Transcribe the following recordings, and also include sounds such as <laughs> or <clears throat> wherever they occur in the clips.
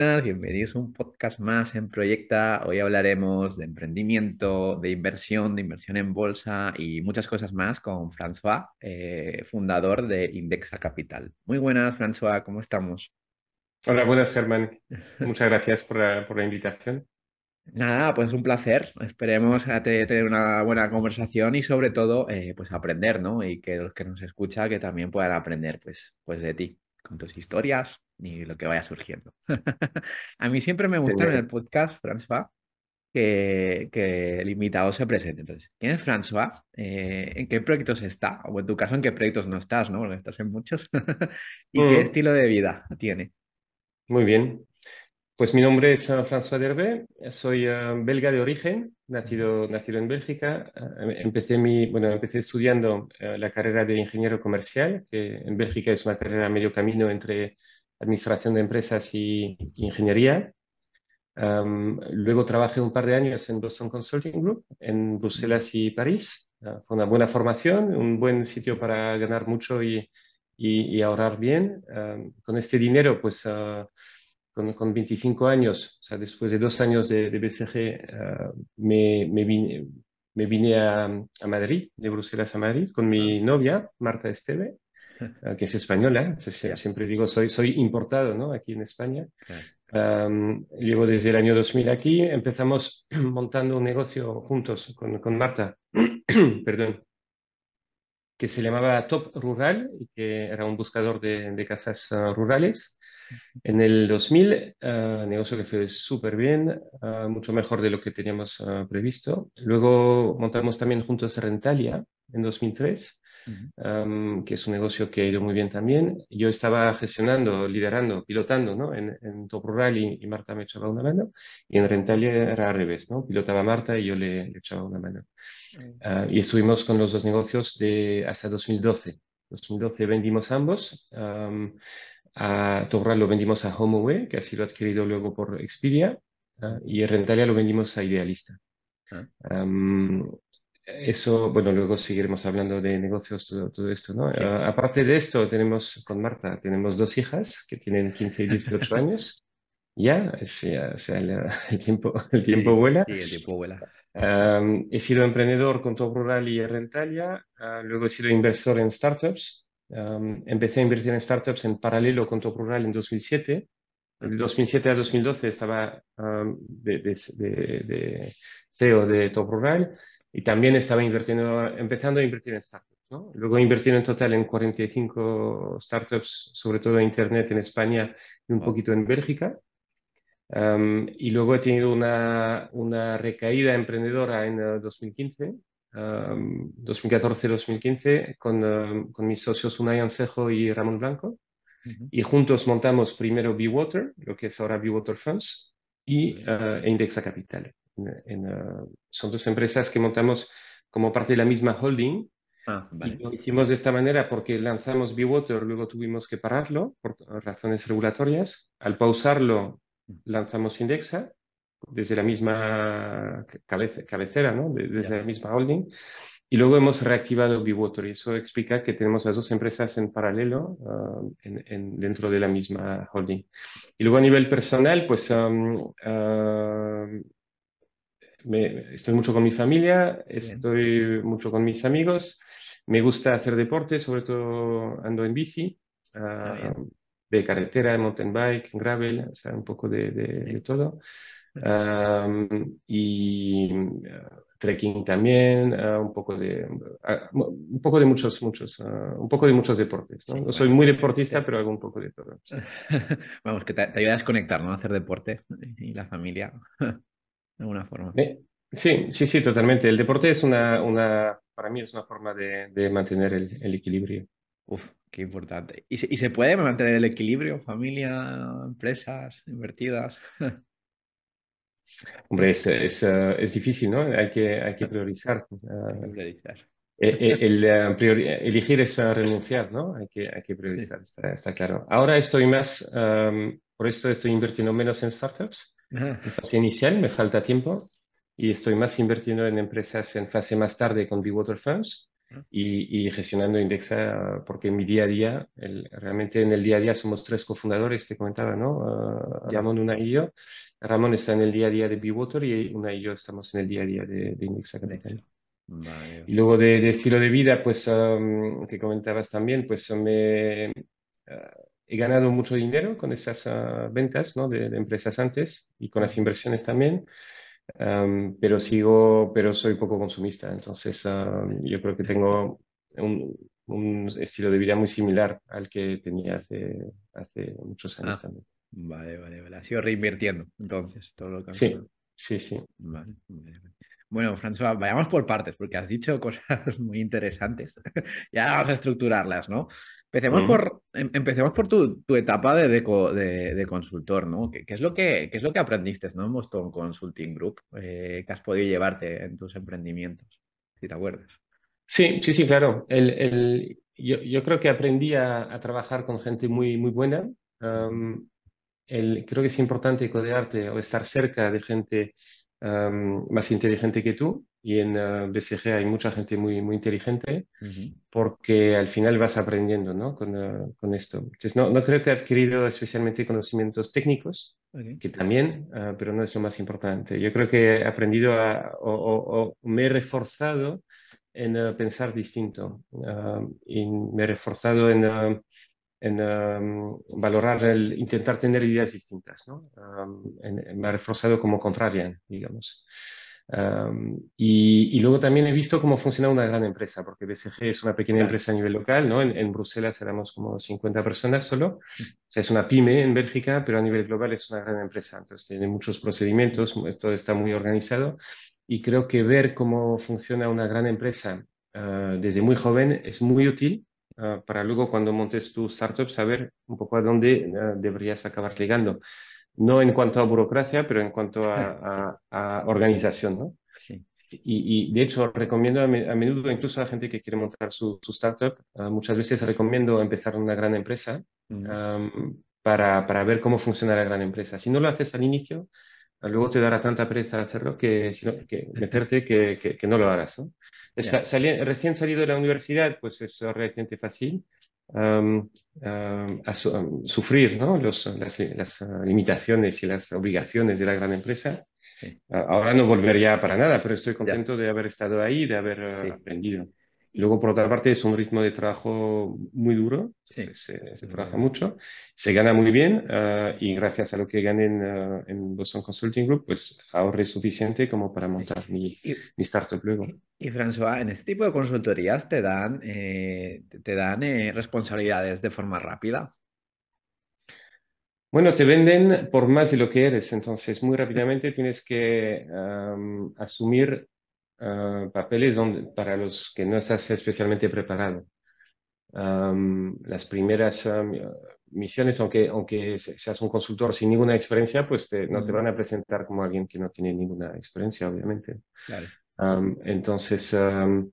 Bienvenidos a un podcast más en Proyecta. Hoy hablaremos de emprendimiento, de inversión, de inversión en bolsa y muchas cosas más con François, eh, fundador de Indexa Capital. Muy buenas, François, ¿cómo estamos? Hola, buenas, Germán. <laughs> Muchas gracias por la, por la invitación. Nada, pues un placer. Esperemos tener una buena conversación y sobre todo, eh, pues aprender, ¿no? Y que los que nos escuchan que también puedan aprender, pues, pues de ti, con tus historias y lo que vaya surgiendo. <laughs> A mí siempre me gusta en el podcast, François, que, que el invitado se presente. Entonces, ¿quién es François? Eh, ¿en qué proyectos está? O en tu caso, ¿en qué proyectos no estás, ¿no? Porque estás en muchos. <laughs> ¿Y qué Mm, estilo de vida tiene? muy bien. Pues mi nombre es François Derbe, soy eh, belga de origen, nacido, nacido en Bélgica. Eh, empecé mi, bueno, empecé estudiando eh, la carrera de ingeniero comercial, que en Bélgica es una carrera a medio camino entre administración de empresas y ingeniería. Am, luego trabajé un par de años en Boston Consulting Group, en. Bruselas y París. Ah, fue una buena formación, un buen sitio para ganar mucho y, y- y ahorrar bien. Con este dinero, pues ah, con, con 25 años, o sea, después de dos años de, de BCG, ah, me, me vine, me vine a, a Madrid, de Bruselas a Madrid, con Ah, mi novia, Marta Esteve, <laughs> ah, que es española. Ya, siempre digo, soy, soy importado, ¿no? Aquí en España. llevo desde el año 2000 aquí. Empezamos <clears throat> montando un negocio juntos con, con Marta, <clears throat> perdón, que se llamaba Top Rural y que era un buscador de, de casas ah, rurales. En el 2000, ah, negocio que fue súper bien, ah, mucho mejor de lo que teníamos ah, previsto. Luego montamos también juntos Rentalia en 2003 Ujú. am, que es un negocio que ha ido muy bien también. Yo estaba gestionando, liderando, pilotando, ¿no? En, en Top Rural y, y Marta me echaba una mano. Y en Rentalia era al revés, ¿no? Pilotaba Marta y yo le, le echaba una mano. Y estuvimos con los dos negocios de hasta 2012. 2012 vendimos ambos. am, a Top Rural lo vendimos a HomeAway, que ha sido adquirido luego por Expedia. ah, y en Rentalia lo vendimos a Idealista. Ah, Am, eso, bueno, luego seguiremos hablando de negocios, todo, todo esto, ¿no? sí. Ah, aparte de esto, tenemos con Marta, tenemos dos hijas que tienen 15 y 18 años. <laughs> Ya, o sea, el, el tiempo, el tiempo Sí, vuela. sí, el tiempo vuela. Am, he sido emprendedor con Top Rural y Rentalia. ah, luego he sido inversor en startups. Am, empecé a invertir en startups en paralelo con Top Rural en 2007. Ah, De 2007 a 2012 estaba am, de, de- de- de CEO de Top Rural y también estaba invirtiendo, empezando a invertir en startups, ¿no? Luego he invertido en total en 45 startups, sobre todo en Internet en España y un poquito en Bélgica. Am, y luego he tenido una, una recaída emprendedora en eh, 2015, am, 2014-2015, con, con mis socios Unai Ancejo y Ramón Blanco. Ujú. Y juntos montamos primero Water, lo que es ahora Water Funds, y e Indexa Capital. En- en, eh, son dos empresas que montamos como parte de la misma holding. Ah, Y vale. lo hicimos de esta manera porque lanzamos Water, luego tuvimos que pararlo por razones regulatorias. Al pausarlo, lanzamos Indexa desde la misma cabece- cabecera, ¿no? De- desde Ya. la misma holding. Y luego hemos reactivado Water y eso explica que tenemos las dos empresas en paralelo ah, en- en- dentro de la misma holding. Y luego a nivel personal, pues am, ah, me- estoy mucho con mi familia, Bien. estoy mucho con mis amigos, me gusta hacer deporte, sobre todo ando en bici, bien. de carretera, mountain bike, gravel, o sea, un poco de, de- de Sí. todo. Y ah, trekking también, ah, un poco de, ah, un poco de muchos, muchos, ah, un poco de muchos deportes, ¿no? Sí, No soy muy deportista, pero hago un poco de todo, sí. <laughs> Vamos, que te, te ayuda a desconectar, ¿no? Hacer deporte y la familia, <laughs> de alguna forma. Eh, sí, sí, sí, totalmente. El deporte es una, una, para mí es una forma de, de mantener el, el equilibrio. Uf, qué importante. ¿Y se, y se puede mantener el equilibrio? Familia, empresas, invertidas. <laughs> Hombre, es, es, eh, es difícil, ¿no? Hay que, hay que priorizar. Hay que priorizar. eh, eh, el, eh, priori- elegir es renunciar, ¿no? Hay que, hay que Sí. priorizar, está, está claro. Ahora estoy más, am, por esto estoy invirtiendo menos en startups. En fase inicial me falta tiempo y estoy más invirtiendo en empresas en fase más tarde con Water Funds. y, y, gestionando Indexa, porque en mi día a día, el, realmente en el día a día somos tres cofundadores, te comentaba, ¿no? Uh, Ramón, una y yo. Ramón está en el día a día de Bewater y una y yo estamos en el día a día de, de Indexa Capital. Vale. Y luego de, de, estilo de vida, pues um, que comentabas también, pues me, uh, he ganado mucho dinero con esas uh, ventas ¿no? de, de, empresas antes y con las inversiones también. Um, pero sigo, pero soy poco consumista, entonces um, yo creo que tengo un, un, estilo de vida muy similar al que tenía hace, hace muchos años ah, también. Vale, vale, vale. Ha sido reinvirtiendo, entonces, todo lo que Sí, sí, sí. Vale, vale, Bueno, François, vayamos por partes, porque has dicho cosas <laughs> muy interesantes. <laughs> ya vamos a estructurarlas, ¿no? Empecemos, por, em, empecemos por tu, tu etapa de, de, de, consultor, ¿no? ¿Qué, ¿Qué, es lo que, ¿Qué es lo que aprendiste ¿no? en Boston Consulting Group eh, que has podido llevarte en tus emprendimientos, si te acuerdas? Sí, sí, sí, claro. El, el, yo, yo, creo que aprendí a, a, trabajar con gente muy, muy buena. Um, el, creo que es importante codearte o estar cerca de gente um, más inteligente que tú y en uh, BCG hay mucha gente muy, muy inteligente uh -huh. porque al final vas aprendiendo ¿no? con, uh, con esto. Entonces, no, no, creo que he adquirido especialmente conocimientos técnicos, okay. que también, pero no es lo más importante. Yo creo que he aprendido a, o, o, o me he reforzado en pensar distinto y me he reforzado en en um, valorar el intentar tener ideas distintas, ¿no? Um, en, me ha reforzado como contrarian, digamos. Um, y, y, luego también he visto cómo funciona una gran empresa, porque BCG es una pequeña empresa a nivel local, ¿no? En, en, Bruselas éramos como 50 personas solo. O sea, es una pyme en Bélgica, pero a nivel global es una gran empresa. Entonces tiene muchos procedimientos, todo está muy organizado. Y creo que ver cómo funciona una gran empresa uh, desde muy joven es muy útil uh, para luego cuando montes tu startup saber un poco a dónde uh, deberías acabar llegando. No en cuanto a burocracia, pero en cuanto a, a, a organización, ¿no? Sí. Y, y, de hecho recomiendo a, me, a, menudo incluso a gente que quiere montar su, su startup, uh, muchas veces recomiendo empezar una gran empresa mm. um, para, para ver cómo funciona la gran empresa. Si no lo haces al inicio, luego te dará tanta pereza hacerlo que, que meterte que, que, que, no lo hagas. ¿no? Yeah. Salí, recién salido de la universidad, pues es relativamente fácil um, um, a, su, um, sufrir ¿no? Los, las, las uh, limitaciones y las obligaciones de la gran empresa. Sí. Uh, ahora no volvería para nada, pero estoy contento de haber estado ahí, de haber uh, sí. aprendido. Luego, por otra parte, es un ritmo de trabajo muy duro, sí. se, se, trabaja mucho, se gana muy bien uh, y gracias a lo que gané en, uh, en, Boston Consulting Group, pues ahorré suficiente como para montar mi, y, mi startup luego. Y, y, François, en este tipo de consultorías te dan, eh, te dan eh, responsabilidades de forma rápida. Bueno, te venden por más de lo que eres, entonces muy rápidamente tienes que um, asumir uh, papeles donde, para los que no estás especialmente preparado. Um, las primeras um, misiones, aunque, aunque seas un consultor sin ninguna experiencia, pues te, no te van a presentar como alguien que no tiene ninguna experiencia, obviamente. Claro. Um, entonces...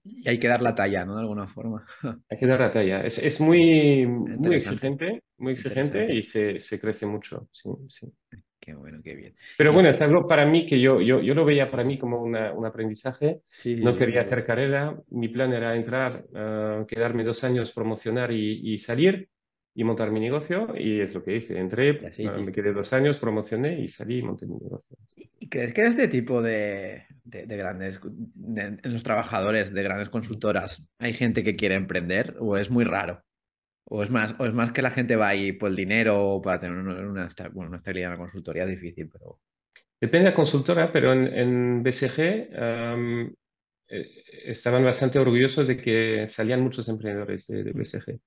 y hay que dar la talla, ¿no? De alguna forma. <laughs> hay que dar la talla. Es, es muy, muy exigente, muy exigente y se, se crece mucho. Sí, sí. Qué bueno, qué bien. Pero bueno, es algo para mí que yo, yo, yo lo veía para mí como una, un aprendizaje. Sí, no quería sí. hacer carrera. Mi plan era entrar, uh, quedarme dos años, promocionar y, y, salir y montar mi negocio. Y es lo que hice. Entré, uh, me quedé dos años, promocioné y salí y monté mi negocio. ¿Y crees que este tipo de, de, de grandes, de, los trabajadores de grandes consultoras, hay gente que quiere emprender o es muy raro? ¿O es, más, ¿O es más que la gente va ahí por el dinero o para tener una, una, bueno, una estabilidad en la consultoría? Es difícil, pero... Depende de la consultora, pero en, en BCG um, eh, estaban bastante orgullosos de que salían muchos emprendedores de, de BCG.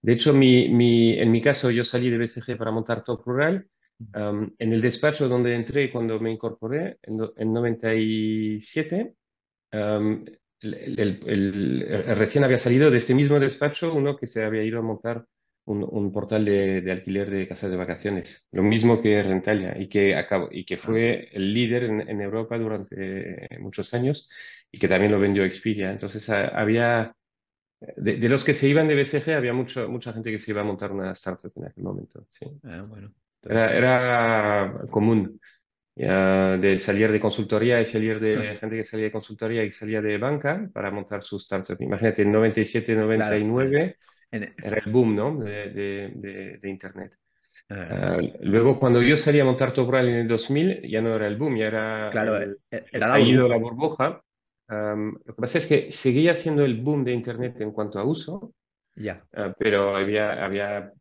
De hecho, mi, mi, en mi caso, yo salí de BCG para montar Top Rural. Um, en el despacho donde entré cuando me incorporé, en, en 97, um, el, el, el, recién había salido de este mismo despacho uno que se había ido a montar un, un portal de, de, alquiler de casas de vacaciones, lo mismo que Rentalia, y que, acabó, y que fue el líder en, en, Europa durante muchos años y que también lo vendió Expedia. Entonces había, de, de los que se iban de BCG, había mucho, mucha gente que se iba a montar una startup en aquel momento. Sí. Ah, bueno. Entonces, era, era común. De salir de consultoría y salir de gente que salía de consultoría y salía de banca para montar su startup. Imagínate, en 97, 99 era el boom ¿no? de, de, Internet. Ah. Ah, luego, cuando yo salí a montar Top en el 2000, ya no era el boom, ya era, claro, el, e, era la burbuja. la burbuja. lo que pasa es que seguía siendo el boom de Internet en cuanto a uso, ya. Ah, pero había, había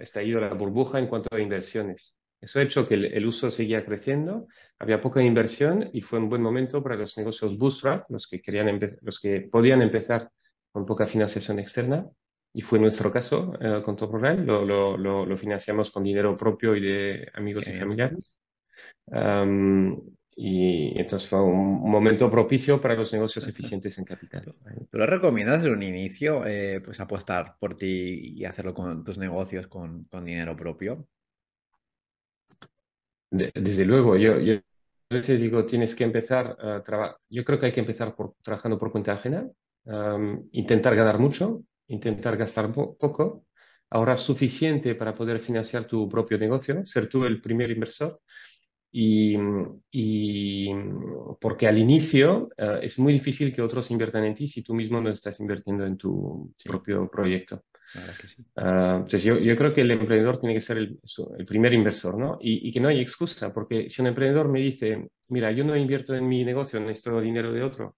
estallido la burbuja en cuanto a inversiones. Eso ha hecho que el, uso seguía creciendo, había poca inversión y fue un buen momento para los negocios bootstrap, los que, querían los que podían empezar con poca financiación externa. Y fue nuestro caso eh, con Top Rural, lo, lo, lo, financiamos con dinero propio y de amigos y familiares. y entonces fue un, momento propicio para los negocios eficientes en capital. ¿Tú lo recomiendas desde un inicio, eh, pues apostar por ti y hacerlo con tus negocios con, con dinero propio? Desde luego, yo, yo a veces digo, tienes que empezar a trabajar. Yo creo que hay que empezar por, trabajando por cuenta ajena, intentar ganar mucho, intentar gastar poco, ahorrar suficiente para poder financiar tu propio negocio, ser tú el primer inversor. Y, y porque al inicio eh, es muy difícil que otros inviertan en ti si tú mismo no estás invirtiendo en tu propio proyecto. Ah, entonces yo, yo, creo que el emprendedor tiene que ser el, el primer inversor, ¿no? Y, y, que no hay excusa, porque si un emprendedor me dice, mira, yo no invierto en mi negocio, necesito dinero de otro,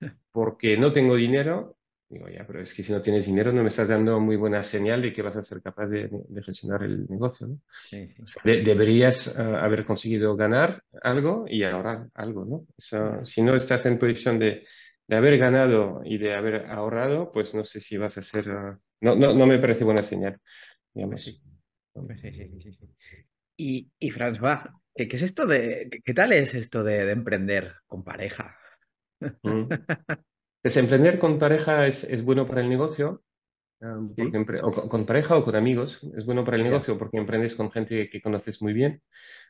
<laughs> porque no tengo dinero, digo, ya, pero es que si no tienes dinero no me estás dando muy buena señal de que vas a ser capaz de, de gestionar el negocio, ¿no? Sí, deberías ah, haber conseguido ganar algo y ahorrar algo, ¿no? si no estás en posición de, de, haber ganado y de haber ahorrado, pues no sé si vas a ser... Ah, no, no, no me parece buena señal, digamos. Sí, sí, sí, y, y François, ¿qué, es esto de, qué, tal es esto de, emprender con pareja? Mm. <laughs> Pues emprender con pareja es, es bueno para el negocio, porque o con, pareja o con amigos, es bueno para el negocio porque emprendes con gente que conoces muy bien.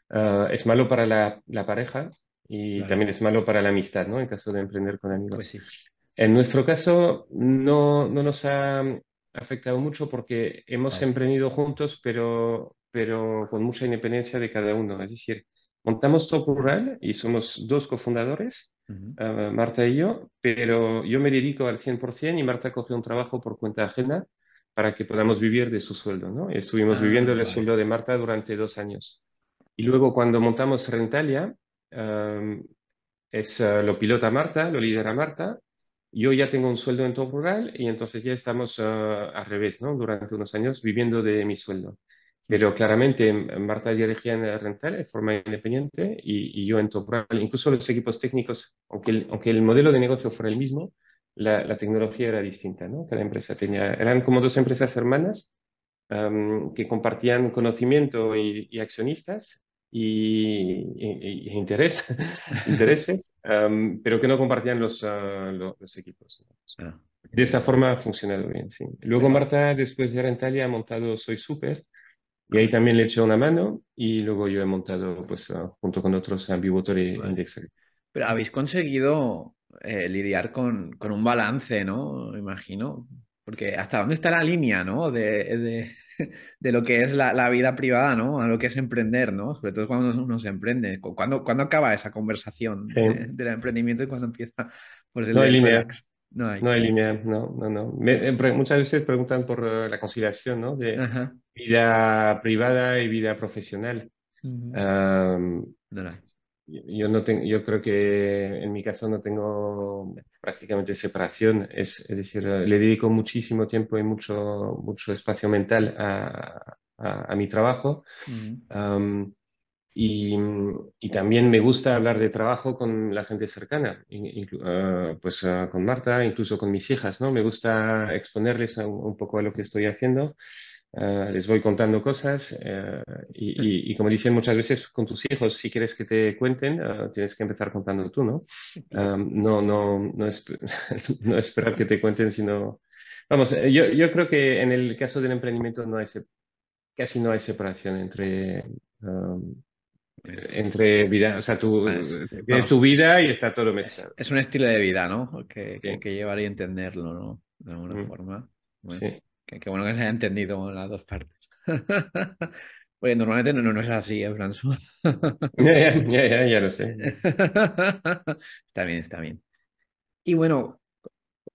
Ah, es malo para la, la pareja y también es malo para la amistad, ¿no? En caso de emprender con amigos. Pues sí. En nuestro caso, no, no nos ha afectado mucho porque hemos emprendido juntos, pero, pero con mucha independencia de cada uno. Es decir, montamos Top Rural y somos dos cofundadores, eh, Marta y yo, pero yo me dedico al 100% y Marta coge un trabajo por cuenta ajena para que podamos vivir de su sueldo. ¿no? Estuvimos ah, viviendo el sueldo de Marta durante dos años. Y luego cuando montamos Rentalia, eh, es, eh, lo pilota Marta, lo lidera Marta, yo ya tengo un sueldo en rural y entonces ya estamos uh, al revés, ¿no? Durante unos años viviendo de mi sueldo. Pero claramente Marta dirigía en rental de forma independiente y, y yo en top rural. Incluso los equipos técnicos, aunque el, aunque el modelo de negocio fuera el mismo, la, la, tecnología era distinta, ¿no? Cada empresa tenía, eran como dos empresas hermanas um, que compartían conocimiento y, y accionistas y, interés, <laughs> intereses, pero que no compartían los, ah, los, equipos. Ah, de esta forma ha funcionado bien, sí. Luego Marta, después de Rentalia, ha montado Soy Super, y ahí también le he hecho una mano, y luego yo he montado, pues, ah, junto con otros, Ambivotor y Index. Pero habéis conseguido eh, lidiar con, con, un balance, ¿no? Imagino. Porque hasta dónde está la línea, ¿no? de, de <laughs> lo que es la, vida privada, ¿no? A lo que es emprender, ¿no? Sobre todo cuando uno se emprende. ¿Cuándo, acaba esa conversación del emprendimiento y cuándo empieza? Pues, no, hay línea. No hay. no hay. línea, no, no, no. Muchas veces preguntan por eh, la conciliación, ¿no? De vida privada y vida profesional. no yo no tengo, yo creo que en mi caso no tengo prácticamente separación, es, es decir, le dedico muchísimo tiempo y mucho, mucho espacio mental a, a, mi trabajo. y, y, también me gusta hablar de trabajo con la gente cercana, ah, pues ah, con Marta, incluso con mis hijas, ¿no? Me gusta exponerles un poco a lo que estoy haciendo eh, les voy contando cosas eh, y, como dicen muchas veces con tus hijos, si quieres que te cuenten, eh, tienes que empezar contando tú, ¿no? no, no, no, <laughs> no, esperar que te cuenten, sino... Vamos, yo, yo, creo que en el caso del emprendimiento no hay casi no hay separación entre... entre vida, o sea, tú tienes tu vida y está todo mezclado. Es, un estilo de vida, ¿no? Que, que hay que llevar y entenderlo, ¿no? De alguna forma. Sí. Qué, bueno que se haya entendido las dos partes. <laughs> Oye, normalmente no, no, no es así, ¿eh, François? <laughs> Ya, ya, ya, ya, lo sé. <laughs> Está bien, está bien. Y bueno,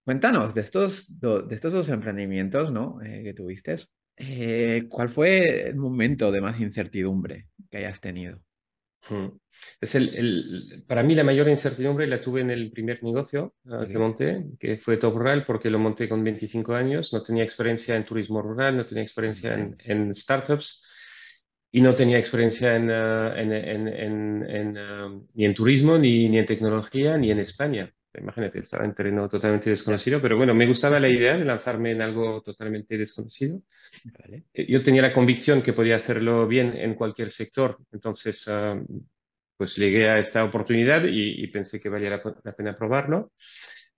cuéntanos de estos, de estos dos emprendimientos, ¿no? eh, que tuviste. eh, ¿cuál fue el momento de más incertidumbre que hayas tenido? Mm. Es el, el- para mí la mayor incertidumbre la tuve en el primer negocio ah, que monté, que fue Top Rural, porque lo monté con 25 años, no tenía experiencia en turismo rural, no tenía experiencia en, en startups y no tenía experiencia en, ah, en, ah, ni en turismo, ni, ni en tecnología, ni en España. Imagínate, estaba en terreno totalmente desconocido, pero bueno, me gustaba la idea de lanzarme en algo totalmente desconocido. vale, Eh, Yo tenía la convicción que podía hacerlo bien en cualquier sector, entonces ah, pues llegué a esta oportunidad y, y pensé que valía la, la pena probarlo.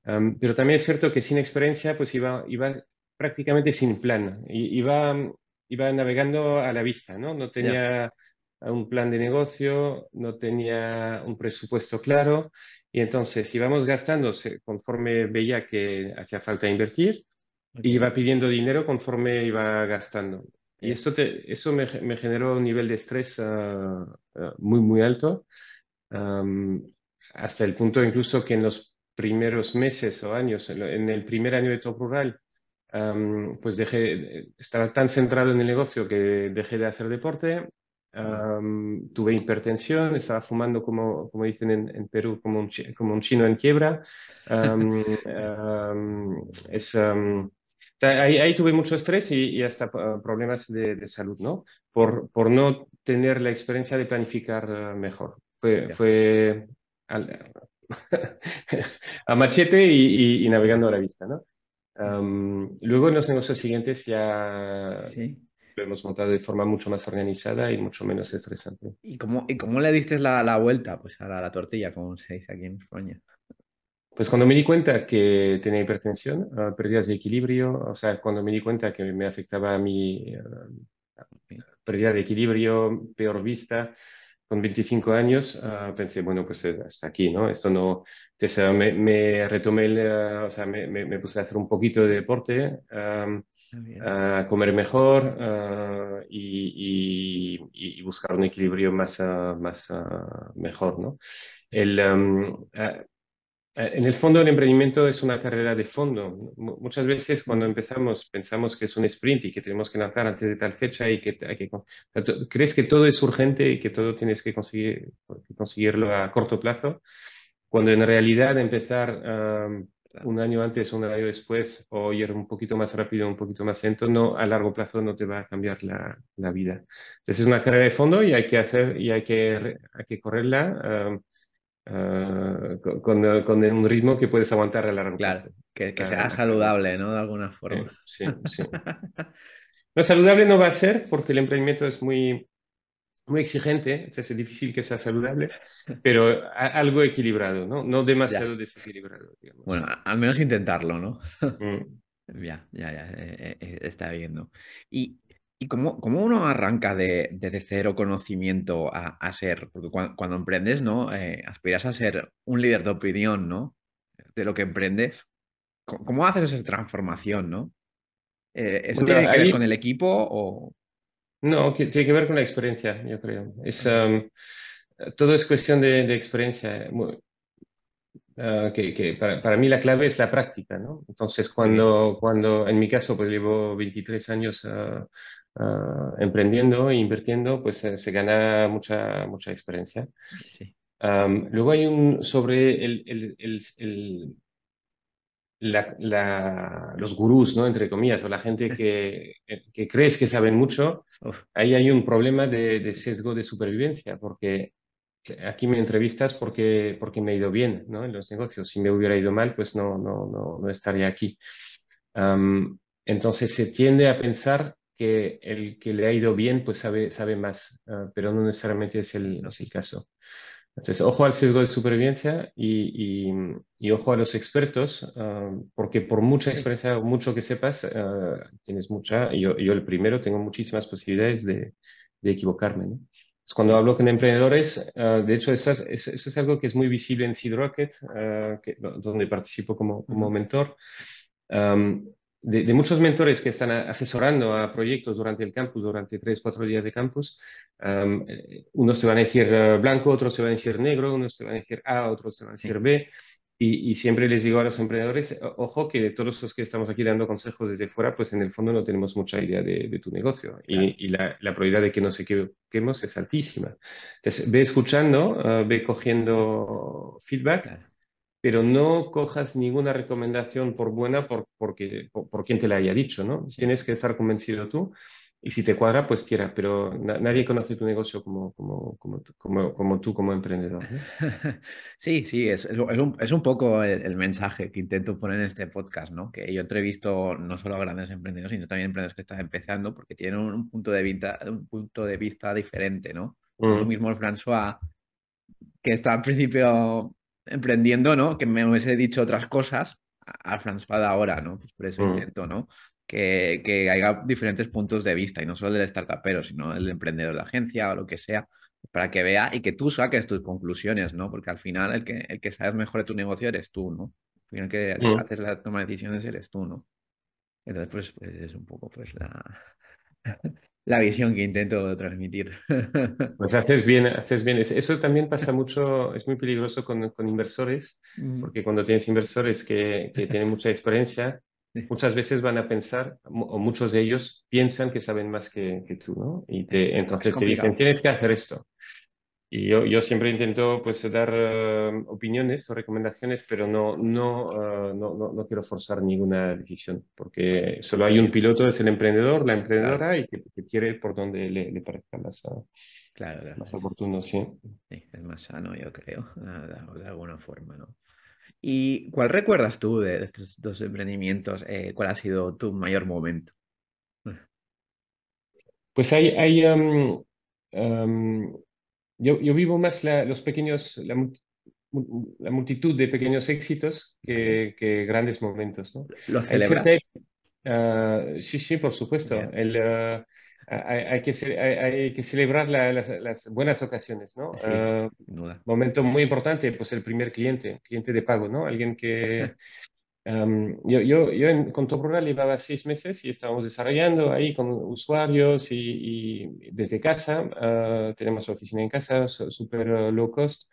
Am, pero también es cierto que sin experiencia pues iba, iba prácticamente sin plan, I- iba, iba navegando a la vista, ¿no? No tenía un plan de negocio, no tenía un presupuesto claro y entonces íbamos gastando conforme veía que hacía falta invertir y ok, iba pidiendo dinero conforme iba gastando. Y esto, te- eso me, me generó un nivel de estrés ah, ah, muy, muy alto, am, hasta el punto incluso que en los primeros meses o años, en el primer año de Top Rural, am, pues dejé, estaba tan centrado en el negocio que dejé de hacer deporte. Am, tuve hipertensión, estaba fumando como, como dicen en, en Perú, como un, como un chino en quiebra. Am, am, es, ahí, ahí tuve mucho estrés y, y hasta uh, problemas de, de salud, ¿no? Por, por no tener la experiencia de planificar uh, mejor. Fue, fue al- <laughs> a machete y, y- y navegando a la vista, ¿no? Um, luego en los negocios siguientes ya sí. Lo hemos montado de forma mucho más organizada y mucho menos estresante. ¿Y cómo, y cómo le diste la, la vuelta pues, a la, la tortilla, como se dice aquí en España? Pues cuando me di cuenta que tenía hipertensión, uh, pérdidas de equilibrio, o sea, cuando me di cuenta que me afectaba a mi uh, pérdida de equilibrio, peor vista, con 25 años, ah, pensé, bueno, pues eh, hasta aquí, ¿no? Esto no, entonces, me, me retomé, el, ah, o sea, me, me- me puse a hacer un poquito de deporte, bien. A comer mejor ah, y, y- y buscar un equilibrio más, ah, más ah, mejor, ¿no? El, eh, En el fondo, el emprendimiento es una carrera de fondo. Mu- Muchas veces cuando empezamos pensamos que es un sprint y que tenemos que lanzar antes de tal fecha y que hay que... crees que todo es urgente y que todo tienes que conseguir, conseguirlo a corto plazo, cuando en realidad empezar verdad. Un año antes o un año después o ir un poquito más rápido, un poquito más lento, no, a largo plazo no te va a cambiar la, la vida. Entonces es una carrera de fondo y hay que hacer y hay que, hay que correrla ah, con, con- con un ritmo que puedes aguantar a largo Claro, plazo. que, que sea Ah, ah, saludable, ¿no? De alguna forma. eh, sí, sí. <laughs> No, saludable no va a ser porque el emprendimiento es muy, muy exigente, entonces es difícil que sea saludable, pero algo equilibrado, ¿no? No Ya. demasiado desequilibrado, digamos. Bueno, al menos intentarlo, ¿no? Mm. <laughs> Ya, ya, ya, eh, eh, eh, está bien, ¿no? Y, y cómo, cómo uno arranca de, cero conocimiento a, a ser, porque cuando, cuando emprendes, ¿no? Eh, aspiras a ser un líder de opinión, ¿no? De lo que emprendes. ¿Cómo, cómo haces esa transformación, ¿no? ¿eso Bueno, tiene que ver con el equipo o...? No, que- tiene que ver con la experiencia, yo creo. Es, am, todo es cuestión de, de experiencia. Ah, que, que para, para mí la clave es la práctica, ¿no? Entonces, cuando, cuando en mi caso, pues llevo 23 años ah, ah, emprendiendo e invirtiendo, pues eh, se gana mucha, mucha experiencia. sí, Am, luego hay un sobre el, el, el- la- la- los gurús, ¿no? Entre comillas, o la gente que, que crees que saben mucho, Uf, ahí hay un problema de, de sesgo de supervivencia, porque aquí me entrevistas porque, porque me ha ido bien, ¿no? En los negocios. Si me hubiera ido mal, pues no, no, no, no estaría aquí. Am, entonces se tiende a pensar que el que le ha ido bien, pues sabe, sabe más, ah, pero no necesariamente es el, es el caso. Entonces, ojo al sesgo de supervivencia y, y- y ojo a los expertos, ah, porque por mucha experiencia o mucho que sepas, ah, tienes mucha, y yo, yo el primero tengo muchísimas posibilidades de, de equivocarme, ¿no? Entonces, cuando sí, hablo con emprendedores, ah, de hecho, eso es, eso- es algo que es muy visible en Seed Rocket, que- donde participo como, como mentor. Am, de, muchos mentores que están asesorando a proyectos durante el campus, durante tres, cuatro días de campus, eh, unos te van a decir eh, blanco, otros te van a decir negro, unos te van a decir A, otros te van a decir B. Y, siempre les digo a los emprendedores, ojo que de todos los que estamos aquí dando consejos desde fuera, pues en el fondo no tenemos mucha idea de, tu negocio. Y, la, probabilidad de que nos equivoquemos es altísima. Entonces, ve escuchando, eh, ve cogiendo feedback pero no cojas ninguna recomendación por buena por, porque, por, quien te la haya dicho, ¿no? Tienes que estar convencido tú y si te cuadra, pues quiera, pero nadie conoce tu negocio como, como, como, como, como tú como emprendedor. <laughs> Sí, sí, es, es, un, es un, poco el, mensaje que intento poner en este podcast, ¿no? Que yo entrevisto no solo a grandes emprendedores, sino también emprendedores que están empezando porque tienen un, punto, de vista, un punto de vista diferente, ¿no? Lo mm. mismo el François, que está al principio emprendiendo, ¿no? Que me hubiese dicho otras cosas al François de ahora, ¿no? Pues por eso mm. intento, ¿no? Que, que, haya diferentes puntos de vista y no solo del startupero, sino el emprendedor de agencia o lo que sea, para que vea y que tú saques tus conclusiones, ¿no? Porque al final el que, el que sabes mejor de tu negocio eres tú, ¿no? El que mm. la toma de decisiones eres tú, ¿no? Entonces, pues, pues es un poco pues la, <laughs> la visión que intento transmitir. <laughs> Pues haces bien, haces bien. Eso también pasa mucho, es muy peligroso con, con inversores, mm. porque cuando tienes inversores que, que tienen mucha experiencia, muchas veces van a pensar, o muchos de ellos piensan que saben más que, que tú, ¿no? Y te, entonces te dicen, tienes que hacer esto. Y yo, yo siempre intento pues dar eh, opiniones o recomendaciones, pero no, no, uh, no, no, no, quiero forzar ninguna decisión, porque solo hay un piloto, es el emprendedor, la emprendedora, y que, quiere ir por donde le, le parezca más, uh, claro, más oportuno, sí. sí. Es más sano, yo creo, <laughs> de, de, alguna forma, ¿no? ¿Y cuál recuerdas tú de estos dos emprendimientos? Eh, ¿Cuál ha sido tu mayor momento? Pues hay, hay um, um, yo, yo vivo más los pequeños, la, la, multitud de pequeños éxitos que, que grandes momentos. ¿no? ¿Los celebras? Ah, sí, sí, por supuesto. El, uh, hay, hay, que, hay, que celebrar las, las, buenas ocasiones, ¿no? Sí, uh, momento muy importante, pues el primer cliente, cliente de pago, ¿no? Alguien que, <laughs> yo, yo, yo en, con llevaba seis meses y estábamos desarrollando ahí con usuarios y, desde casa. Uh, tenemos oficina en casa, súper uh, low cost.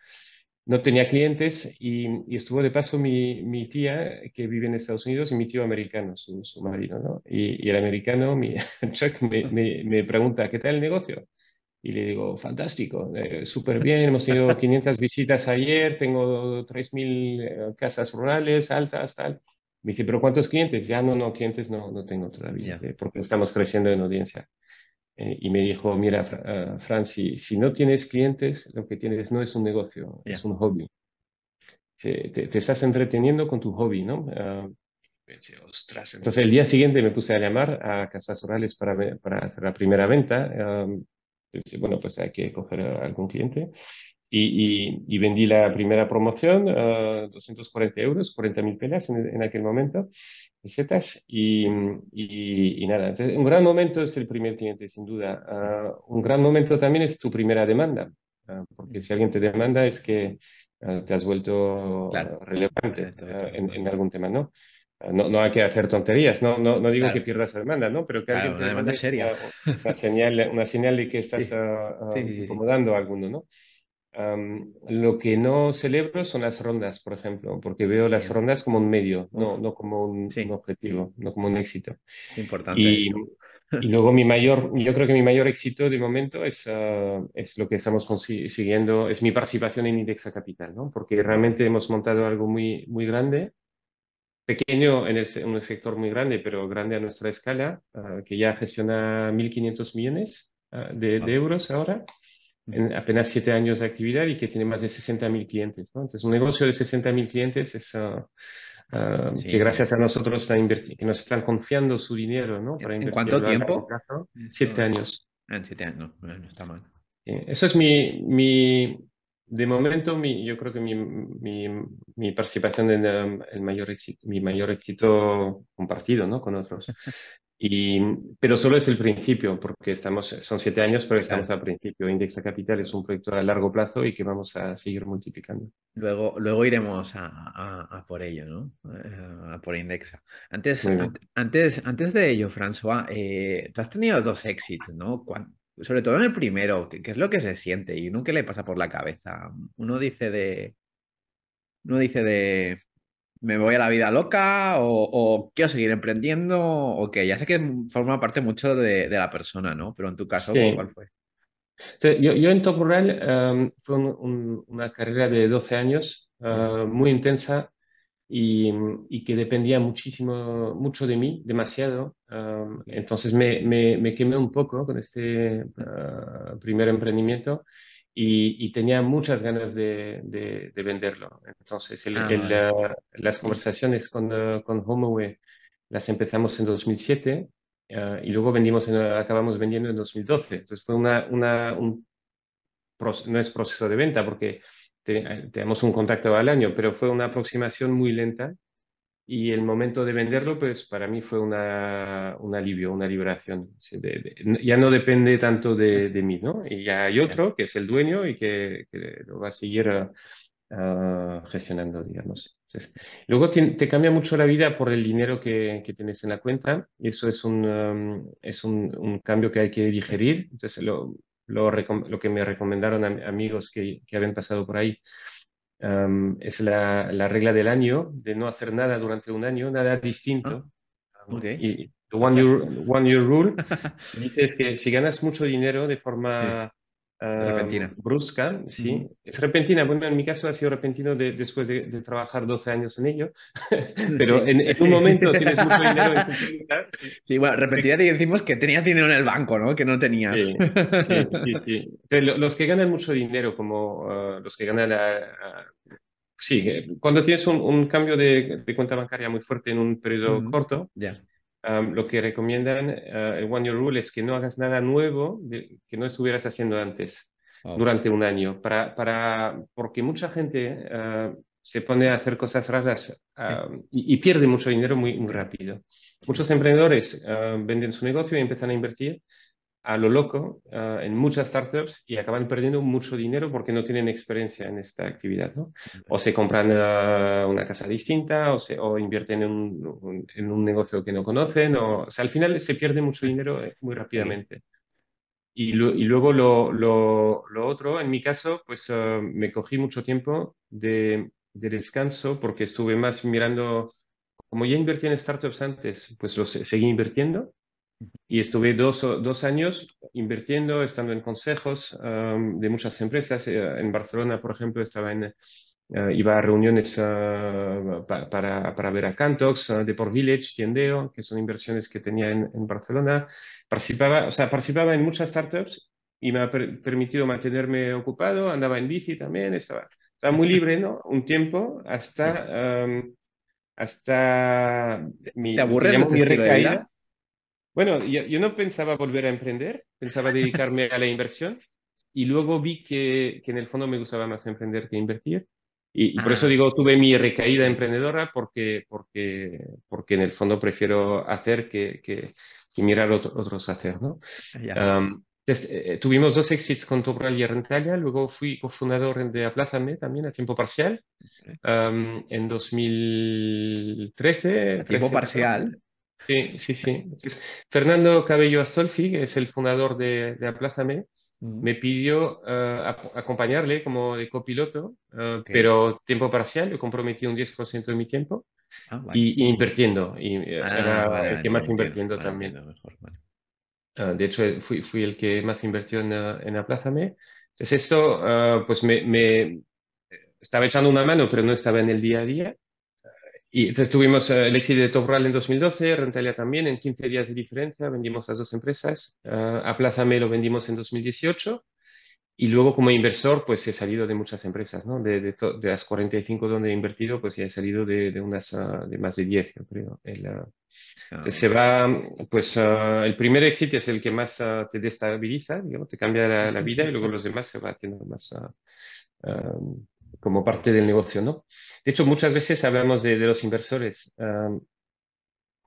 No tenía clientes y, estuvo de paso mi, mi, tía que vive en Estados Unidos y mi tío americano, su, su marido, ¿no? Y, el americano, mi, <laughs> Chuck, me, me, pregunta, ¿qué tal el negocio? Y le digo, fantástico, eh, súper bien, hemos tenido <laughs> 500 visitas ayer, tengo 3.000 eh, casas rurales altas, tal. Me dice, ¿pero cuántos clientes? Ya no, no, clientes no, no tengo todavía, eh, porque estamos creciendo en audiencia. y me dijo, mira, Fran, si, si, no tienes clientes, lo que tienes no es un negocio, es un hobby. Te, te, estás entreteniendo con tu hobby, ¿no? ostras. Entonces el día siguiente me puse a llamar a Casas Rurales para, para hacer la primera venta bueno, pues hay que coger a algún cliente. Y, y, vendí la primera promoción, 240 euros, 40.000 pelas en, en, aquel momento, pesetas, y, y, y, nada. Entonces, un gran momento es el primer cliente, sin duda. Ah, un gran momento también es tu primera demanda, ah, porque si alguien te demanda es que ah, te has vuelto relevante en, en, algún tema, ¿no? No, no, hay que hacer tonterías, no, no, no digo que pierdas la demanda, ¿no? Pero que alguien una demanda seria. Una señal, una señal de que <laughs> estás incomodando a alguno, ¿no? lo que no celebro son las rondas, por ejemplo, porque veo las rondas como un medio, no, no como un, objetivo, no como un éxito. Es importante. Y, y, luego mi mayor, yo creo que mi mayor éxito de momento es, ah, es lo que estamos consiguiendo, es mi participación en Indexa Capital, ¿no? Porque realmente hemos montado algo muy, muy grande pequeño en, un sector muy grande, pero grande a nuestra escala, ah, que ya gestiona 1.500 millones ah, de, euros ahora, en apenas siete años de actividad y que tiene más de 60.000 clientes. ¿no? Entonces, un negocio de 60.000 clientes es uh, que gracias a nosotros están que nos están confiando su dinero ¿no? para ¿En cuánto tiempo? siete años. En siete años, no, no está mal. Eso es mi, mi, de momento, mi, yo creo que mi, mi, mi participación en el, mayor éxito, mi mayor éxito compartido ¿no? con otros. Y, pero solo es el principio, porque estamos, son siete años, pero estamos Claro. al principio. Indexa Capital es un proyecto a largo plazo y que vamos a seguir multiplicando. Luego, luego iremos a, a- a por ello, ¿no? Eh, A por Indexa. Antes, antes, antes de ello, François, eh, tú has tenido dos éxitos, ¿no? Sobre todo en el primero, ¿qué, qué es lo que se siente y uno qué le pasa por la cabeza? Uno dice de, uno dice de, me voy a la vida loca o, o quiero seguir emprendiendo o que ya sé que forma parte mucho de, de la persona, ¿no? Pero en tu caso, Sí. ¿cuál fue? Sí, Yo, yo en Top Rural em, fue un- un- una carrera de 12 años, eh, muy intensa y, y que dependía muchísimo, mucho de mí, demasiado. Um, entonces me, me, me quemé un poco con este uh, primer emprendimiento y, y tenía muchas ganas de, de, de venderlo. Entonces el, Ah, el, uh, las conversaciones con, uh, con HomeAway las empezamos en 2007 uh, y luego vendimos en- acabamos vendiendo en 2012. Entonces fue una, una, un no es proceso de venta porque tenemos un contacto al año, pero fue una aproximación muy lenta y el momento de venderlo, pues para mí fue una, un alivio, una liberación. Ya no depende tanto de, de mí, ¿no? Y ya hay otro que es el dueño y que, que lo va a seguir ah, gestionando, digamos. Entonces, luego te, te cambia mucho la vida por el dinero que, que tienes en la cuenta y eso es un, um, es un, un cambio que hay que digerir. Entonces, lo, lo, lo que me recomendaron am- amigos que, que habían pasado por ahí um, es la, la regla del año, de no hacer nada durante un año, nada Ah, distinto. Um, ok. y the one year, one year rule <laughs> dice que si ganas mucho dinero de forma repentina. brusca, sí, es repentina. Bueno, en mi caso ha sido repentino de- después de, de trabajar 12 años en ello, <laughs> pero Sí, en, en un momento tienes mucho dinero en tu sí, bueno, repentina y decimos que tenías dinero en el banco, ¿no? Que no tenías. Sí, sí. Entonces, los que ganan mucho dinero, como ah, los que ganan, ah, ah, sí, eh, cuando tienes un, un cambio de, de cuenta bancaria muy fuerte en un periodo corto, Ya. Lo que recomiendan, ah, el One Year Rule es que no hagas nada nuevo de- que no estuvieras haciendo antes durante un año, para, para, porque mucha gente ah, se pone a hacer cosas raras y, y pierde mucho dinero muy, muy rápido. Muchos emprendedores ah, venden su negocio y empiezan a invertir a lo loco ah, en muchas startups y acaban perdiendo mucho dinero porque no tienen experiencia en esta actividad, ¿no? O se compran ah, una casa distinta o, se, o invierten en un, un- en un negocio que no conocen, o, o sea, al final se pierde mucho dinero eh, muy rápidamente. Y, lu- y luego lo, lo, lo otro, en mi caso, pues ah, me cogí mucho tiempo de, de descanso porque estuve más mirando, como ya invertí en startups antes, pues lo se- seguí invirtiendo y estuve dos, dos años invirtiendo, estando en consejos um, de muchas empresas. Eh, en Barcelona, por ejemplo, estaba en, eh, iba a reuniones ah, pa- para, para ver a Cantox, ah, Deport Village, Tiendeo, que son inversiones que tenía en, en Barcelona. Participaba, o sea, participaba en muchas startups y me ha per- permitido mantenerme ocupado. Andaba en bici también, estaba, estaba muy libre, ¿no? Un tiempo hasta, <laughs> um, hasta ¿Te mi, te aburres de este mi recaída. Bueno, yo, yo no pensaba volver a emprender, pensaba dedicarme a la inversión y luego vi que, que en el fondo me gustaba más emprender que invertir. Y, y por eso Ah, digo, tuve mi recaída emprendedora porque, porque, porque en el fondo prefiero hacer que, que, que mirar otro- otros hacer, ¿no? Ya. Um, entonces, eh, tuvimos dos exits con Topral y Rentalia, luego fui cofundador de Aplázame también a tiempo parcial um, en 2013, A tiempo 13, 14. parcial. Sí, sí, sí. Entonces, Fernando Cabello Astolfi, que es el fundador de, de Aplázame, Ujú. me pidió eh, ap- acompañarle como de copiloto, eh, Ok. pero tiempo parcial. Yo comprometí un 10% de mi tiempo Ah, vale. y, y invirtiendo. Y eh, Ah, era vale, el que más invirtiendo Vale, también. mejor. Ah, de hecho, fui, fui el que más invirtió en, en Aplázame. Entonces, esto, pues me, me estaba echando una mano, pero no estaba en el día a día. Y entonces tuvimos eh, el éxito de Top Rural en 2012, Rentalia también, en 15 días de diferencia, vendimos las dos empresas. Uh, Aplázame lo vendimos en 2018 y luego como inversor pues he salido de muchas empresas, ¿no? De, de, de las 45 donde he invertido pues ya he salido de, de unas, ah, de más de 10, yo creo. El, ah, se va, pues el primer éxito es el que más te destabiliza, digamos, te cambia la, la vida y luego los demás se va haciendo más ah, como parte del negocio, ¿no? De hecho, muchas veces hablamos de, de los inversores. Um,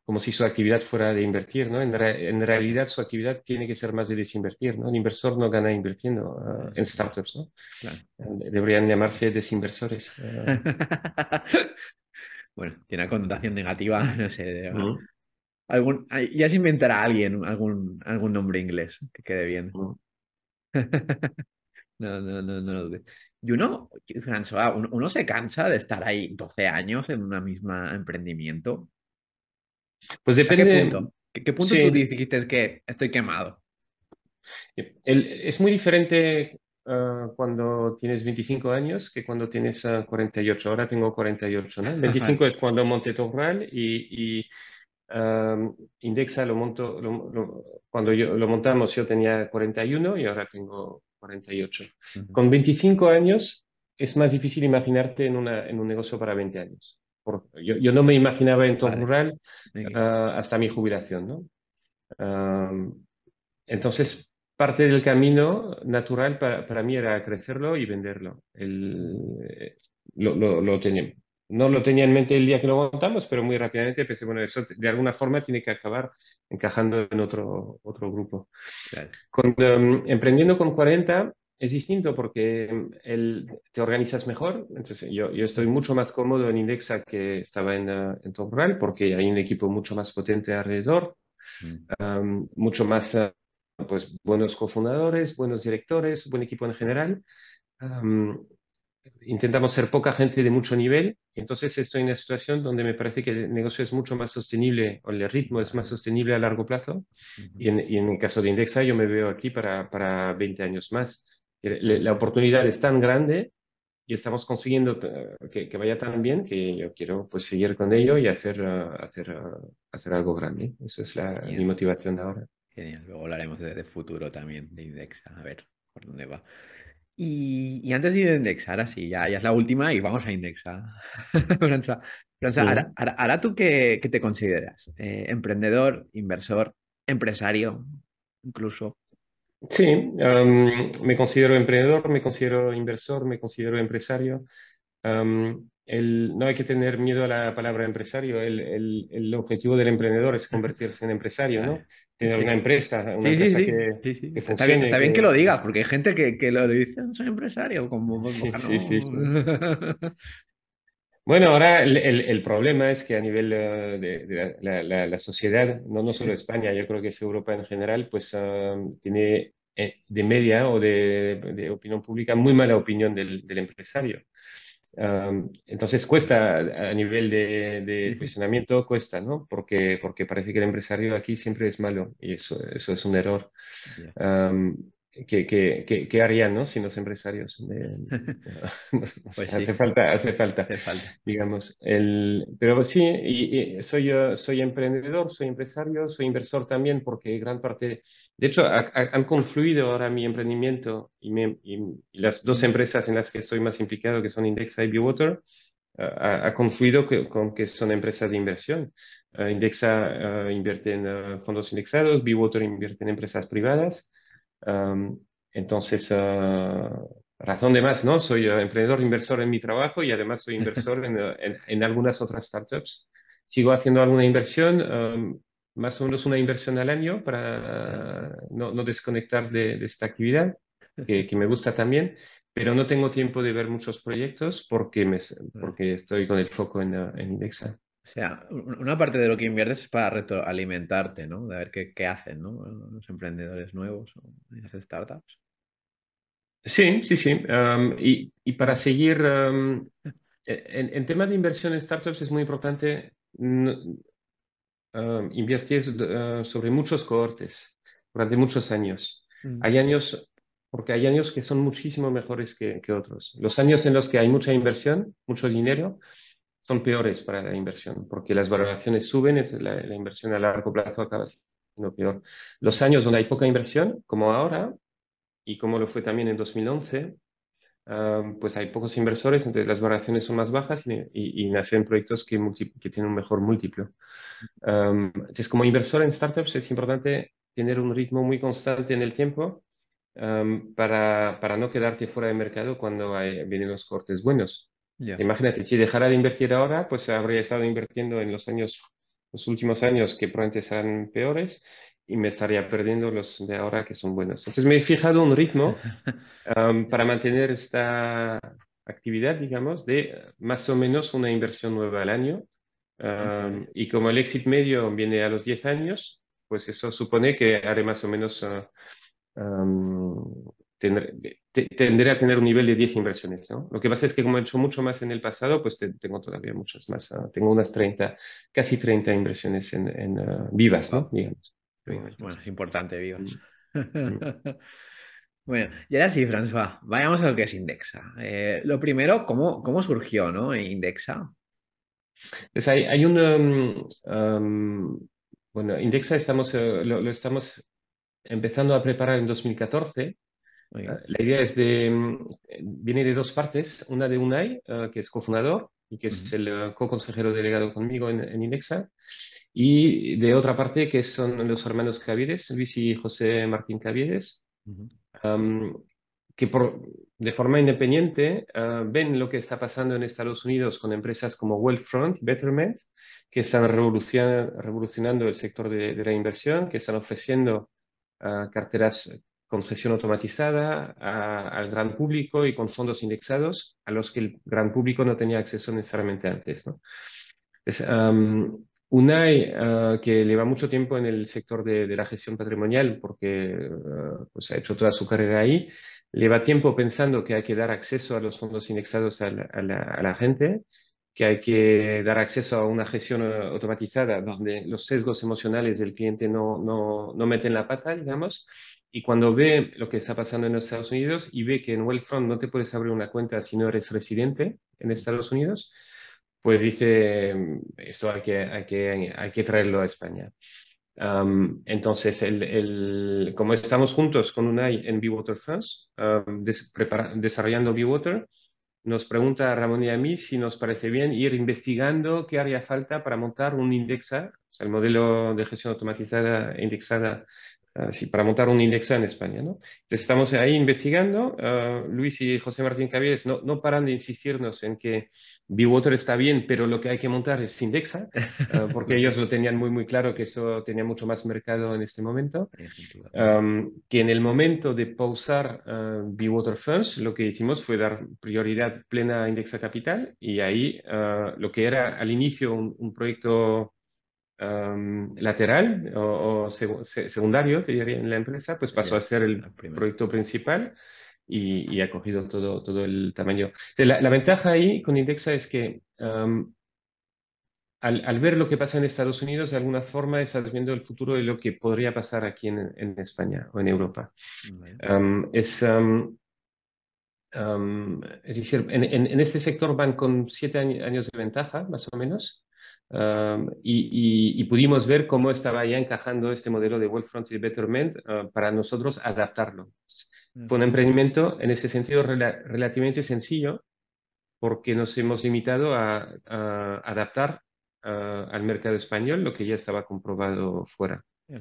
como si su actividad fuera de invertir, ¿no? En, re- en realidad su actividad tiene que ser más de desinvertir, ¿no? El inversor no gana invirtiendo ah, en startups, ¿no? Claro. Deberían llamarse desinversores. eh. <laughs> Bueno, tiene una connotación negativa, <laughs> no sé. Algún, ya se inventará alguien algún, algún nombre inglés que quede bien. <laughs> No, no, no, no lo dudes. Y uno, François, uno, uno se cansa de estar ahí 12 años en una misma emprendimiento. Pues ¿A qué depende, punto? ¿Qué, qué punto sí, tú dijiste que estoy quemado? el- es muy diferente ah, cuando tienes 25 años que cuando tienes ah, 48. Ahora tengo 48, ¿no? 25 es cuando monté Torral y, y ah, Indexa lo monto, lo- lo- cuando yo, lo montamos yo tenía 41 y ahora tengo 48. Ujú. Con 25 años es más difícil imaginarte en, una, en un negocio para 20 años. Por- yo, yo no me imaginaba en Vale. Torral Ok. ah, hasta mi jubilación, ¿no? Entonces, parte del camino natural para, para mí era crecerlo y venderlo. El- eh, lo, lo- lo tenía, no lo tenía en mente el día que lo montamos, pero muy rápidamente pensé, bueno, eso de alguna forma tiene que acabar encajando en otro, otro grupo. Claro. Con, em, emprendiendo con 40 es distinto porque em, el- te organizas mejor. Entonces, yo, yo estoy mucho más cómodo en Indexa que estaba en, eh, en Top Rural porque hay un equipo mucho más potente alrededor Mm. um, mucho más, uh, pues, buenos cofundadores, buenos directores, buen equipo en general. Um, intentamos ser poca gente de mucho nivel, entonces estoy en una situación donde me parece que el negocio es mucho más sostenible, o el ritmo es más sostenible a largo plazo, Ujú. y en, y en el caso de Indexa yo me veo aquí para, para 20 años más. Le- La oportunidad es tan grande y estamos consiguiendo eh, que, que vaya tan bien que yo quiero pues seguir con ello y hacer, uh, hacer, uh, hacer algo grande. Esa es la, mi motivación ahora. Genial. Luego hablaremos de, de futuro también, de Indexa, a ver por dónde va. Y, y antes de ir a indexar, así, ya, ya es la última y vamos a indexar. <laughs> Franza, Franza, tú qué, qué te consideras? Eh, ¿emprendedor, inversor, empresario, incluso? Sí, um, me considero emprendedor, me considero inversor, me considero empresario. Um, el- no hay que tener miedo a la palabra empresario. El, el- el objetivo del emprendedor es convertirse en empresario, ¿no? Tener Sí. una empresa, una Sí, empresa sí, que, que Está bien, funcione, está bien que que- lo digas, porque hay gente que, que lo dice, soy empresario, como bueno, ahora el, el- el problema es que a nivel eh, de, de la, la- la sociedad, no, no solo España, yo creo que es Europa en general, pues ah, tiene eh, de media o de, de opinión pública muy mala opinión del, del empresario. Um, entonces cuesta a nivel de, de Sí. posicionamiento, cuesta, ¿no? Porque, porque parece que el empresario aquí siempre es malo y eso, eso es un error. Um, ¿qué, qué, qué- qué harían, ¿no? Sin los empresarios? <laughs> Pues sí. hace falta, hace falta, Hace falta. digamos. El, pero sí, y, y soy, yo- soy emprendedor, soy empresario, soy inversor también porque gran parte, de hecho, ha- ha- han confluido ahora mi emprendimiento y, mi- y- y las dos empresas en las que estoy más implicado, que son Indexa y Bewater, ha, confluido que- con que son empresas de inversión. Eh, Indexa eh, invierte en eh, fondos indexados, Bewater invierte en empresas privadas. Um, entonces, ah, razón de más, ¿no? Soy eh, emprendedor, inversor en mi trabajo y además soy <laughs> inversor en, eh, en- en algunas otras startups. Sigo haciendo alguna inversión, um, más o menos una inversión al año para no, no desconectar de, de esta actividad, que, que me gusta también, pero no tengo tiempo de ver muchos proyectos porque, me, porque estoy con el foco en, en Indexa. O sea, un- una parte de lo que inviertes es para retroalimentarte, ¿no? De ver qué, qué hacen, ¿no? Los emprendedores nuevos o las startups. Sí, sí, sí. Um, y, y para seguir, um, en, en tema de inversión en startups es muy importante um, invertir uh, sobre muchos cohortes durante muchos años. Mm. Hay años, porque hay años que son muchísimo mejores que, que otros. Los años en los que hay mucha inversión, mucho dinero, son peores para la inversión, porque las valoraciones suben, la, la inversión a largo plazo acaba siendo peor. Los años donde hay poca inversión, como ahora, y como lo fue también en 2011, um, pues hay pocos inversores, entonces las valoraciones son más bajas y, y, y nacen proyectos que, multi- que tienen un mejor múltiplo. Um, entonces, como inversor en startups es importante tener un ritmo muy constante en el tiempo um, para, para no quedarte fuera de mercado cuando hay, vienen los cortes buenos. Ya. Imagínate, si dejara de invertir ahora, pues habría estado invirtiendo en los años los últimos años que probablemente serán peores y me estaría perdiendo los de ahora que son buenos. Entonces me he fijado un ritmo <laughs> para mantener esta actividad, digamos, de más o menos una inversión nueva al año. y como el exit medio viene a los 10 años, pues eso supone que haré más o menos, uh, tendré, a tener un nivel de 10 inversiones. ¿no? Lo que pasa es que como he hecho mucho más en el pasado, pues tengo todavía muchas más. Ah, tengo unas 30, casi 30 inversiones en, en ah, vivas, ¿no? Digamos. Bueno, es importante, vivas. Mm. Mm. <laughs> Bueno, y ahora sí, François, vayamos a lo que es Indexa. Eh, lo primero, ¿cómo, cómo surgió ¿no? Indexa? Pues hay, hay un... Um, bueno, Indexa estamos, eh, lo, estamos empezando a preparar en 2014. La idea es de, mm, viene de dos partes, una de Unai, ah, que es cofundador y que es el co-consejero delegado conmigo en, Indexa, y de otra parte que son los hermanos Caviedes, Luis y José Martín Caviedes, que por, de forma independiente ah, ven lo que está pasando en Estados Unidos con empresas como Wealthfront, Betterment, que están revolucionando el sector de, la inversión, que están ofreciendo carteras con gestión automatizada al gran público y con fondos indexados a los que el gran público no tenía acceso necesariamente antes. ¿no? UNAI, uh, que lleva mucho tiempo en el sector de, la gestión patrimonial porque uh, pues ha hecho toda su carrera ahí, lleva tiempo pensando que hay que dar acceso a los fondos indexados a la, gente, que hay que dar acceso a una gestión uh, automatizada donde los sesgos emocionales del cliente no, no, no meten la pata, digamos, y cuando ve lo que está pasando en Estados Unidos y ve que en Wealthfront no te puedes abrir una cuenta si no eres residente en Estados Unidos, pues dice, esto hay que, hay que, hay que traerlo a España. entonces, el, como estamos juntos con UNAI en Water Funds, desarrollando Water, nos pregunta a Ramón y a mí si nos parece bien ir investigando qué haría falta para montar un indexa, el modelo de gestión automatizada e indexada Ah, para montar un index en España. ¿no? estamos ahí investigando. Ah, Luis y José Martín Cavieres no, no paran de insistirnos en que Bewater está bien, pero lo que hay que montar es Indexa, <laughs> ah, porque ellos lo tenían muy, muy claro que eso tenía mucho más mercado en este momento. que en el momento de pausar Bewater Funds, lo que hicimos fue dar prioridad plena a Indexa Capital y ahí lo que era al inicio un proyecto lateral o, secundario, te diría, en la empresa, pues pasó a ser el proyecto principal y, ha cogido todo, todo el tamaño. La, ventaja ahí con Indexa es que al, ver lo que pasa en Estados Unidos, de alguna forma estás viendo el futuro de lo que podría pasar aquí en, España o en Europa. es, es decir, en, este sector van con siete años de ventaja, más o menos y, pudimos ver cómo estaba ya encajando este modelo de Wealthfront y Betterment ah, para nosotros adaptarlo. Fue un emprendimiento en ese sentido relativamente sencillo porque nos hemos limitado a, adaptar ah, al mercado español lo que ya estaba comprobado fuera. Ah,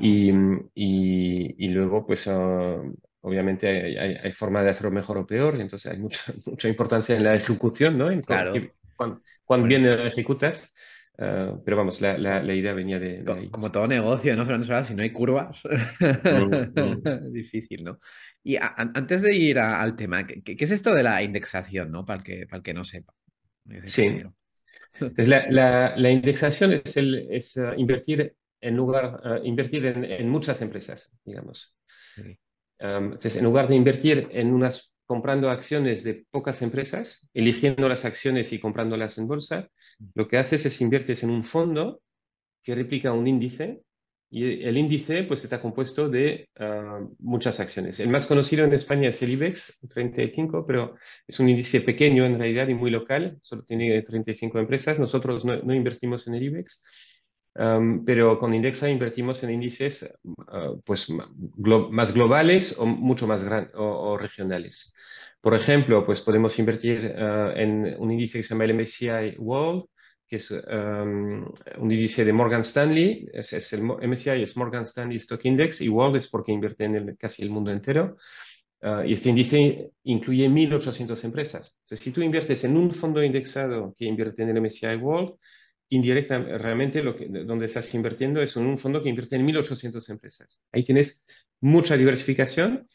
y, y, luego, pues obviamente hay, forma de hacerlo mejor o peor, entonces hay mucha, <laughs> mucha importancia en la ejecución, ¿no? En claro cuando, bien lo ejecutas. Eh, pero vamos, la, la, idea venía de, ahí. Como todo negocio, ¿no, François? Si no hay curvas, mm, mm. <laughs> difícil, ¿no? Y antes de ir al tema, ¿qué, ¿qué, es esto de la indexación, ¿no? Para el que, para el que no sepa. Sí. Pues <laughs> la, la, indexación es, el, es uh, invertir en lugar, uh, invertir en, en, muchas empresas, digamos. Um, entonces, en lugar de invertir en unas comprando acciones de pocas empresas, eligiendo las acciones y comprándolas en bolsa, lo que haces es inviertes en un fondo que replica un índice y el índice pues está compuesto de ah, muchas acciones. El más conocido en España es el IBEX 35, pero es un índice pequeño en realidad y muy local, solo tiene 35 empresas. Nosotros no, invertimos en el IBEX, pero con Indexa invertimos en índices ah, pues, más globales o mucho más grandes o regionales. Por ejemplo, pues podemos invertir eh, en un índice que se llama el MSCI World, que es um, un índice de Morgan Stanley. Es, el MSCI es Morgan Stanley Stock Index y World es porque invierte en casi el mundo entero. Uh, y este índice incluye 1.800 empresas. Entonces, si tú inviertes en un fondo indexado que invierte en el MSCI World, indirecta, realmente lo que, donde estás invirtiendo es en un fondo que invierte en 1.800 empresas. Ahí tienes mucha diversificación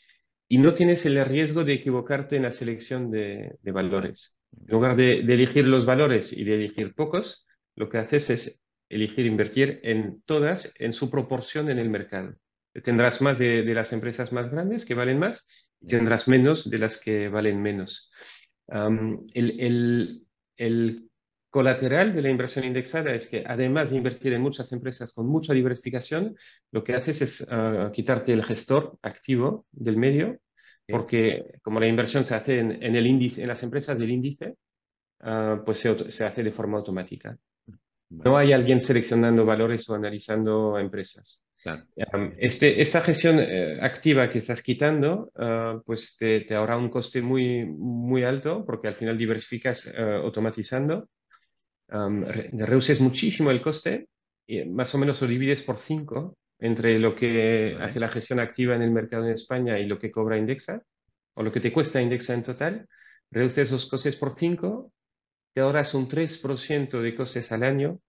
y no tienes el riesgo de equivocarte en la selección de, valores. En lugar de, elegir los valores y de elegir pocos, lo que haces es elegir invertir en todas en su proporción en el mercado. Tendrás más de, las empresas más grandes que valen más y tendrás menos de las que valen menos. el, el colateral de la inversión indexada es que además de invertir en muchas empresas con mucha diversificación, lo que haces es ah, quitarte el gestor activo del medio, porque como la inversión se hace en, el índice, en las empresas del índice, ah, pues se, hace de forma automática. No hay alguien seleccionando valores o analizando empresas. Este, esta gestión eh, activa que estás quitando, ah, pues te, te, ahorra un coste muy, muy alto porque al final diversificas automatizando reduces muchísimo el coste y más o menos lo divides por 5 entre lo que hace la gestión activa en el mercado en España y lo que cobra Indexa, o lo que te cuesta Indexa en total, reduces esos costes por 5, te ahorras un 3% de costes al año,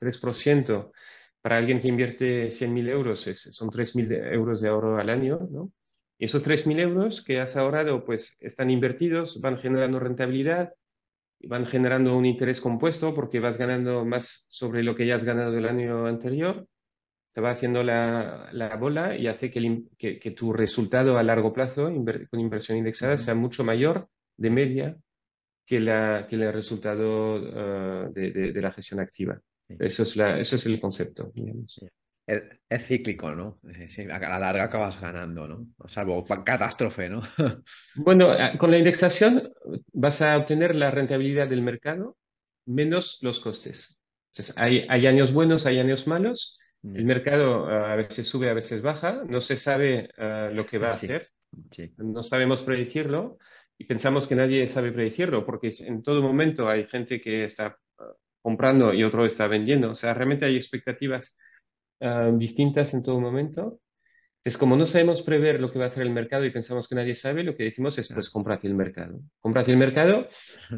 3%. Para alguien que invierte 100.000 euros son 3.000 euros de ahorro al año, ¿no? Y esos 3.000 euros que has ahorrado, pues están invertidos, van generando rentabilidad, van generando un interés compuesto porque vas ganando más sobre lo que ya has ganado el año anterior, se va haciendo la, la bola y hace que, que, tu resultado a largo plazo con inversión indexada sea mucho mayor de media que, la, que el resultado ah, de, de, la gestión activa. Eso, es la, eso es el concepto. Es, cíclico, ¿no? a la larga acabas ganando, ¿no? Salvo catástrofe, ¿no? <laughs> bueno, eh, con la indexación vas a obtener la rentabilidad del mercado menos los costes. Entonces, hay, hay años buenos, hay años malos. El mercado eh, a veces sube, a veces baja. No se sabe eh, lo que va a hacer. No sabemos predecirlo y pensamos que nadie sabe predecirlo porque en todo momento hay gente que está comprando y otro está vendiendo. O sea, realmente hay expectativas Ah, distintas en todo momento. Es como no sabemos prever lo que va a hacer el mercado y pensamos que nadie sabe, lo que decimos es pues cómprate el mercado. Cómprate el mercado.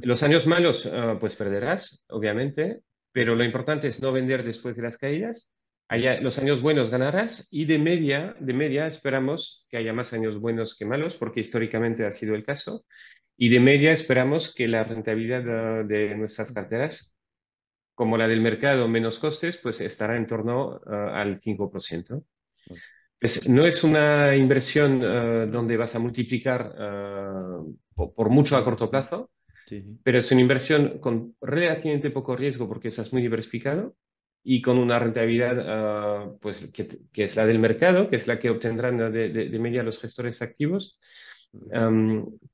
Los años malos ah, pues perderás, obviamente, pero lo importante es no vender después de las caídas. Allá, los años buenos ganarás y de media, de media esperamos que haya más años buenos que malos, porque históricamente ha sido el caso. Y de media esperamos que la rentabilidad ah, de nuestras carteras como la del mercado menos costes, pues estará en torno ah, al 5%. Pues no es una inversión ah, donde vas a multiplicar ah, por, mucho a corto plazo, pero es una inversión con relativamente poco riesgo porque estás muy diversificado y con una rentabilidad pues, que, es la del mercado, que es la que obtendrán de, media los gestores activos,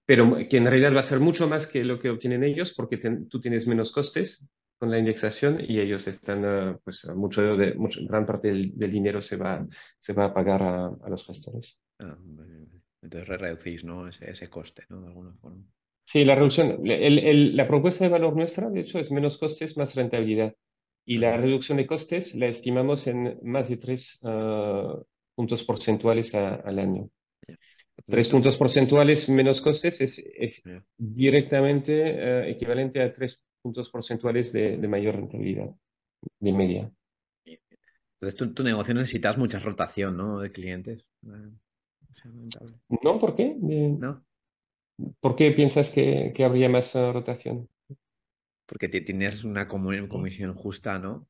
pero que en realidad va a ser mucho más que lo que obtienen ellos porque tú tienes menos costes con la indexación y ellos están, eh, pues mucho de, mucho, gran parte del, dinero se va, se va a pagar a, los gestores. Ah, entonces reducís ¿no? ese, ese, coste, ¿no? De alguna forma. Sí, la reducción, el, el, la propuesta de valor nuestra, de hecho, es menos costes, más rentabilidad. Y la reducción de costes la estimamos en más de tres ah, puntos porcentuales al año. Tres puntos porcentuales menos costes es, es directamente eh, equivalente a tres puntos porcentuales de, mayor rentabilidad de media. Entonces, tu, negocio necesitas mucha rotación, ¿no? De clientes. No, ¿por qué? ¿No? ¿Por qué piensas que, habría más eh, rotación? Porque tienes una comisión justa, ¿no?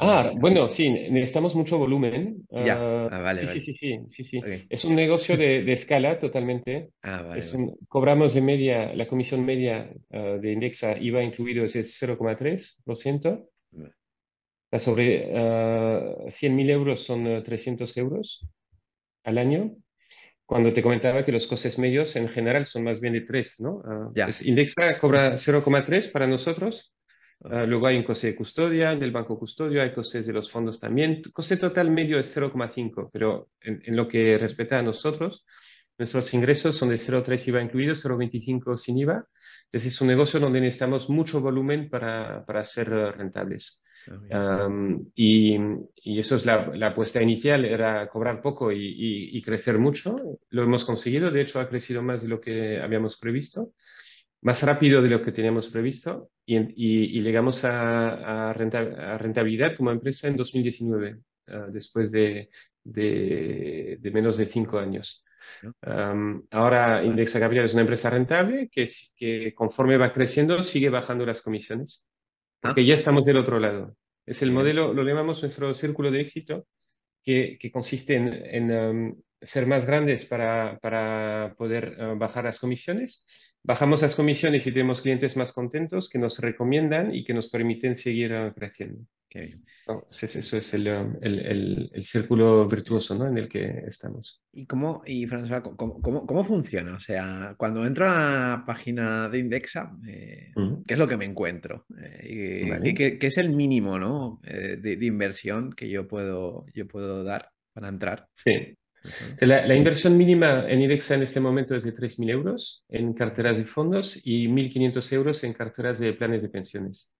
ah, bueno, sí, necesitamos mucho volumen. Ya, ah, ah, vale, sí, sí, sí, sí, sí, Es un negocio de, <laughs> escala totalmente. Ah, vale, cobramos de media, la comisión media ah, de Indexa IVA incluido es 0,3%. Sobre uh, 100.000 euros son 300 euros al año. Cuando te comentaba que los costes medios en general son más bien de 3, ¿no? Pues Indexa cobra 0,3 para nosotros Ah, luego hay un coste de custodia del banco custodio, hay costes de los fondos también. Coste total medio es 0,5, pero en, lo que respecta a nosotros, nuestros ingresos son de 0,3 IVA incluido, 0,25 sin IVA. Entonces es un negocio donde necesitamos mucho volumen para, para ser rentables. Ah, y, y, eso es la, la, apuesta inicial, era cobrar poco y, y, y, crecer mucho. Lo hemos conseguido, de hecho ha crecido más de lo que habíamos previsto, más rápido de lo que teníamos previsto y, llegamos a, a renta- a rentabilidad como empresa en 2019, ah, después de, de, de menos de cinco años. Am, ahora. Indexa Capital es una empresa rentable que, que conforme va creciendo sigue bajando las comisiones, porque Ah, ya estamos del otro lado. Es el modelo, lo llamamos nuestro círculo de éxito, que, que consiste en, en, am, ser más grandes para, para poder ah, bajar las comisiones. Bajamos las comisiones y tenemos clientes más contentos que nos recomiendan y que nos permiten seguir ah, creciendo. Entonces, eso es el, um, el, el- el círculo virtuoso, ¿no? en el que estamos. ¿Y cómo, y François, cómo, cómo, cómo funciona? O sea, cuando entro a la página de Indexa, eh. ¿qué es lo que me encuentro? Eh, y ¿qué, Vale. qué- qué es el mínimo, ¿no? eh, de, de inversión que yo puedo, yo puedo dar para entrar? Sí. Todo? La, la inversión mínima en IDEXA en este momento es de 3.000 euros en carteras de fondos y 1.500 euros en carteras de planes de pensiones.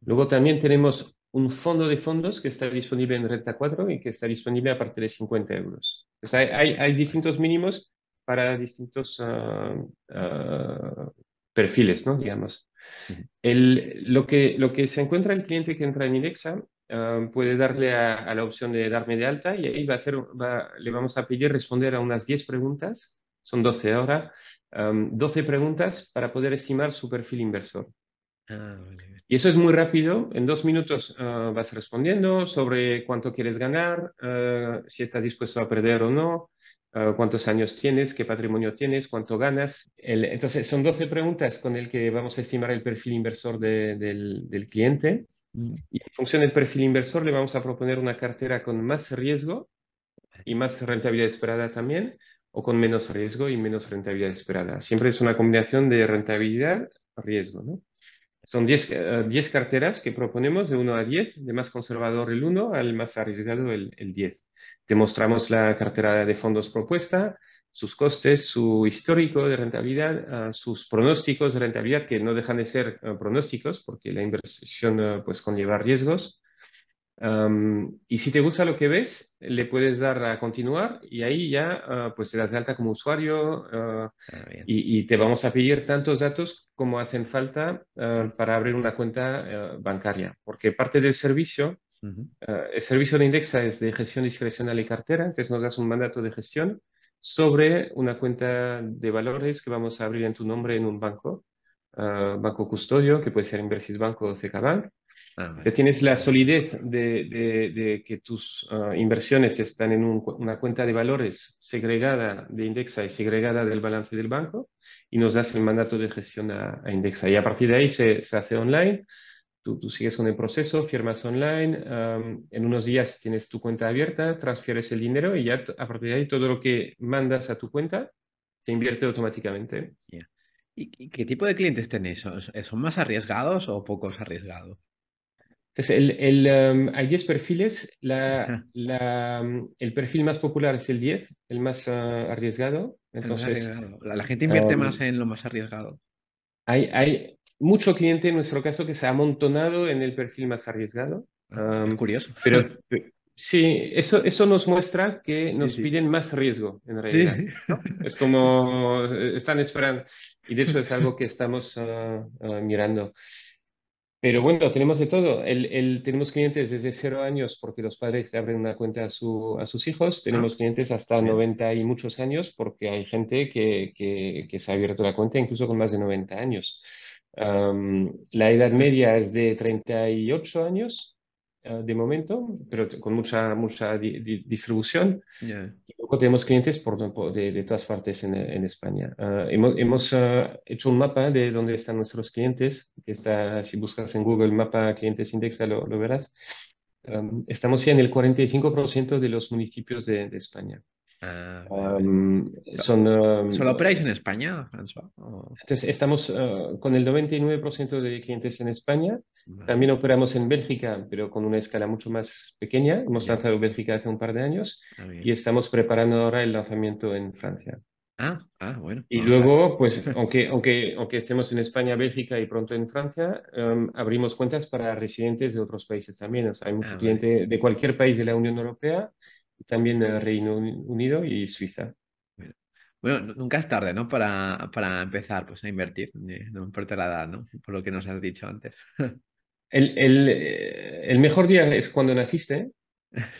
Luego también tenemos un fondo de fondos que está disponible en Renta 4 y que está disponible a partir de 50 euros. Pues hay, hay, hay distintos mínimos para distintos ah, ah, perfiles, ¿no? Digamos. El, lo que, lo que se encuentra el cliente que entra en IDEXA ah, puede darle a, a la opción de darme de alta y ahí va a hacer, va- le vamos a pedir responder a unas 10 preguntas, son 12 ahora, am, 12 preguntas para poder estimar su perfil inversor. Ah, vale. Y eso es muy rápido. En dos minutos ah, vas respondiendo sobre cuánto quieres ganar, ah, si estás dispuesto a perder o no, ah, cuántos años tienes, qué patrimonio tienes, cuánto ganas. El- entonces, son 12 preguntas con el que vamos a estimar el perfil inversor de- del, del cliente. Y en función del perfil inversor, le vamos a proponer una cartera con más riesgo y más rentabilidad esperada también, o con menos riesgo y menos rentabilidad esperada. Siempre es una combinación de rentabilidad-riesgo, ¿no? Son 10 eh, 10 carteras que proponemos de 1 a 10, de más conservador el 1 al más arriesgado el 10. Te mostramos la cartera de fondos propuesta, sus costes, su histórico de rentabilidad, ah, sus pronósticos de rentabilidad, que no dejan de ser ah, pronósticos, porque la inversión ah, pues conlleva riesgos. Am, y si te gusta lo que ves, le puedes dar a continuar y ahí ya pues te das de alta como usuario ah, y, y te vamos a pedir tantos datos como hacen falta para abrir una cuenta bancaria, porque parte del servicio, ah, el servicio de Indexa es de gestión discrecional y cartera, entonces nos das un mandato de gestión sobre una cuenta de valores que vamos a abrir en tu nombre en un banco, ah, banco custodio, que puede ser Inversis Banco o CK Bank. Ah, vale. tienes la solidez de, de- de que tus ah, inversiones están en un una cuenta de valores segregada de Indexa y segregada del balance del banco y nos das el mandato de gestión a, a Indexa. Y a partir de ahí se, se hace online, tú, tú sigues con el proceso, firmas online, en unos días tienes tu cuenta abierta, transfieres el dinero y ya a partir de ahí todo lo que mandas a tu cuenta se invierte automáticamente. ¿Y, qué tipo de clientes tenéis? ¿Son, más arriesgados o pocos arriesgados? Entonces, el, el, um, hay 10 perfiles. La, la, um, el perfil más popular es el 10, el más uh, arriesgado. El más Entonces, arriesgado. La, la gente invierte más en lo más arriesgado. hay, hay mucho cliente en nuestro caso que se ha amontonado en el perfil más arriesgado. Ah, es Um, curioso. pero <laughs> pe- sí, eso, eso nos muestra que Sí, nos sí. piden más riesgo en Sí. realidad. ¿no? Es como eh, están esperando. Y de hecho es algo que estamos uh, uh, mirando. Pero bueno, tenemos de todo. El, el- tenemos clientes desde cero años porque los padres abren una cuenta a, su- a sus hijos. Ah, Tenemos clientes hasta bien. 90 y muchos años porque hay gente que, que, que se ha abierto la cuenta incluso con más de 90 años. Am, la edad media es de 38 años ah, de momento, pero con mucha, mucha di- di- distribución. Ya. Y luego tenemos clientes por, por- de, de todas partes en, en España. Ah, hemos hemos, ah, hecho un mapa de dónde están nuestros clientes, que está, si buscas en Google Mapa Clientes Indexa, lo, lo verás. Um, estamos ya en el 45% de los municipios de, de España. Ah, vale, vale. Um, So- son, um, ¿Solo operáis en España, François? ¿O- entonces, estamos uh, con el 99% de clientes en España. Vale. También operamos en Bélgica, pero con una escala mucho más pequeña. Hemos lanzado Bélgica hace un par de años Ah, y estamos preparando ahora el lanzamiento en Francia. Ah, ah, bueno. Y luego, pues, <laughs> aunque, aunque, aunque estemos en España, Bélgica y pronto en Francia, em, abrimos cuentas para residentes de otros países también. O sea, hay mucho Ah, vale. cliente de cualquier país de la Unión Europea también Reino Uni- Unido y Suiza. Bueno, Bueno, nunca es tarde, ¿no? Para, para empezar pues, a invertir, no importa la edad, ¿no? Por lo que nos has dicho antes. <laughs> El, el, eh, el mejor día es cuando naciste,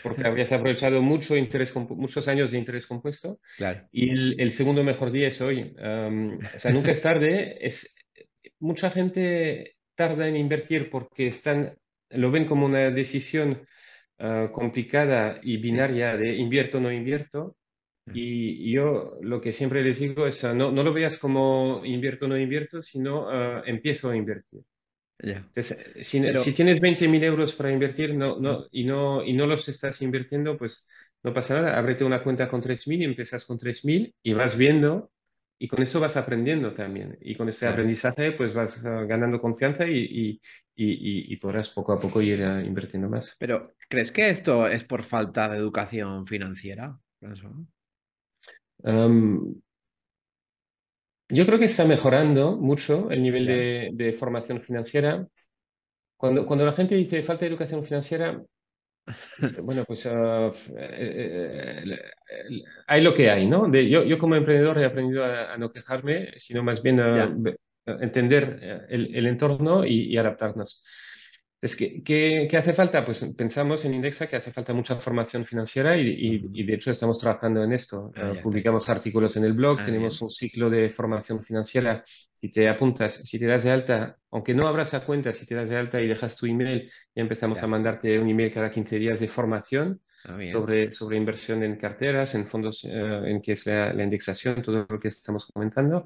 porque <laughs> habrías aprovechado mucho interés, muchos años de interés compuesto. Claro. Y el, el segundo mejor día es hoy. Um, o sea, nunca es tarde. Es, mucha gente tarda en invertir porque están, lo ven como una decisión uh, complicada y binaria de invierto no invierto. Y yo lo que siempre les digo es, uh, no, no lo veas como invierto no invierto, sino uh, empiezo a invertir. Entonces, si, Pero- si tienes 20.000 euros para invertir no, no, y, no, y no los estás invirtiendo, pues no pasa nada. Ábrete una cuenta con 3.000 y empiezas con 3.000 y vas viendo y con eso vas aprendiendo también. Y con ese Claro. aprendizaje pues vas ah, ganando confianza y, y, y, y- podrás poco a poco ir ah, invirtiendo más. Pero, ¿crees que esto es por falta de educación financiera? Am, yo creo que está mejorando mucho el nivel de, de formación financiera. Cuando, cuando la gente dice falta de educación financiera, <laughs> bueno, pues ah, eh, eh, eh, hay lo que hay, ¿no? De- yo, yo como emprendedor he aprendido a, a no quejarme, sino más bien a, entender eh, el, el entorno y, y adaptarnos. Es que, ¿qué, qué hace falta? Pues pensamos en Indexa que hace falta mucha formación financiera y, y- y de hecho estamos trabajando en esto. Ah, publicamos artículos en el blog, Ah, tenemos bien. un ciclo de formación financiera. Si te apuntas, si te das de alta, aunque no abras la cuenta, si te das de alta y dejas tu email, ya empezamos Ya. a mandarte un email cada 15 días de formación Ah, sobre, sobre inversión en carteras, en fondos, eh, en que sea la indexación, todo lo que estamos comentando.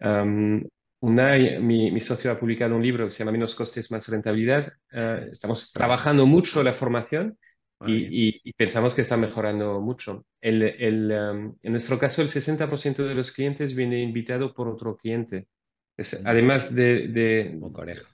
Um, Unai, mi, mi socio, ha publicado un libro que se llama Menos costes, más rentabilidad. Eh, estamos trabajando mucho la formación y, y- y pensamos que está mejorando mucho. El, el, um, en nuestro caso, el 60% de los clientes viene invitado por otro cliente. Es- Mm. además de, de,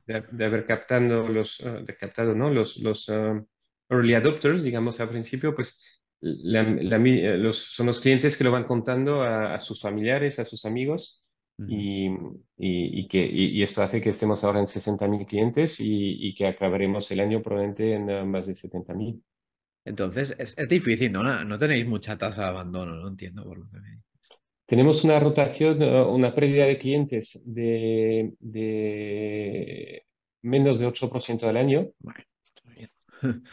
de- de haber captando los, eh, de captado, ¿no? los, los um, early adopters, digamos, al principio, pues la- la eh, los, son los clientes que lo van contando a, a sus familiares, a sus amigos. Y, y- y que, y, esto hace que estemos ahora en 60.000 clientes y, y que acabaremos el año probablemente en más de 70.000. Entonces, es, es difícil, ¿no? No tenéis mucha tasa de abandono, no entiendo por lo que me Tenemos una rotación, una pérdida de clientes de, de menos de 8% al año. Bueno, está bien.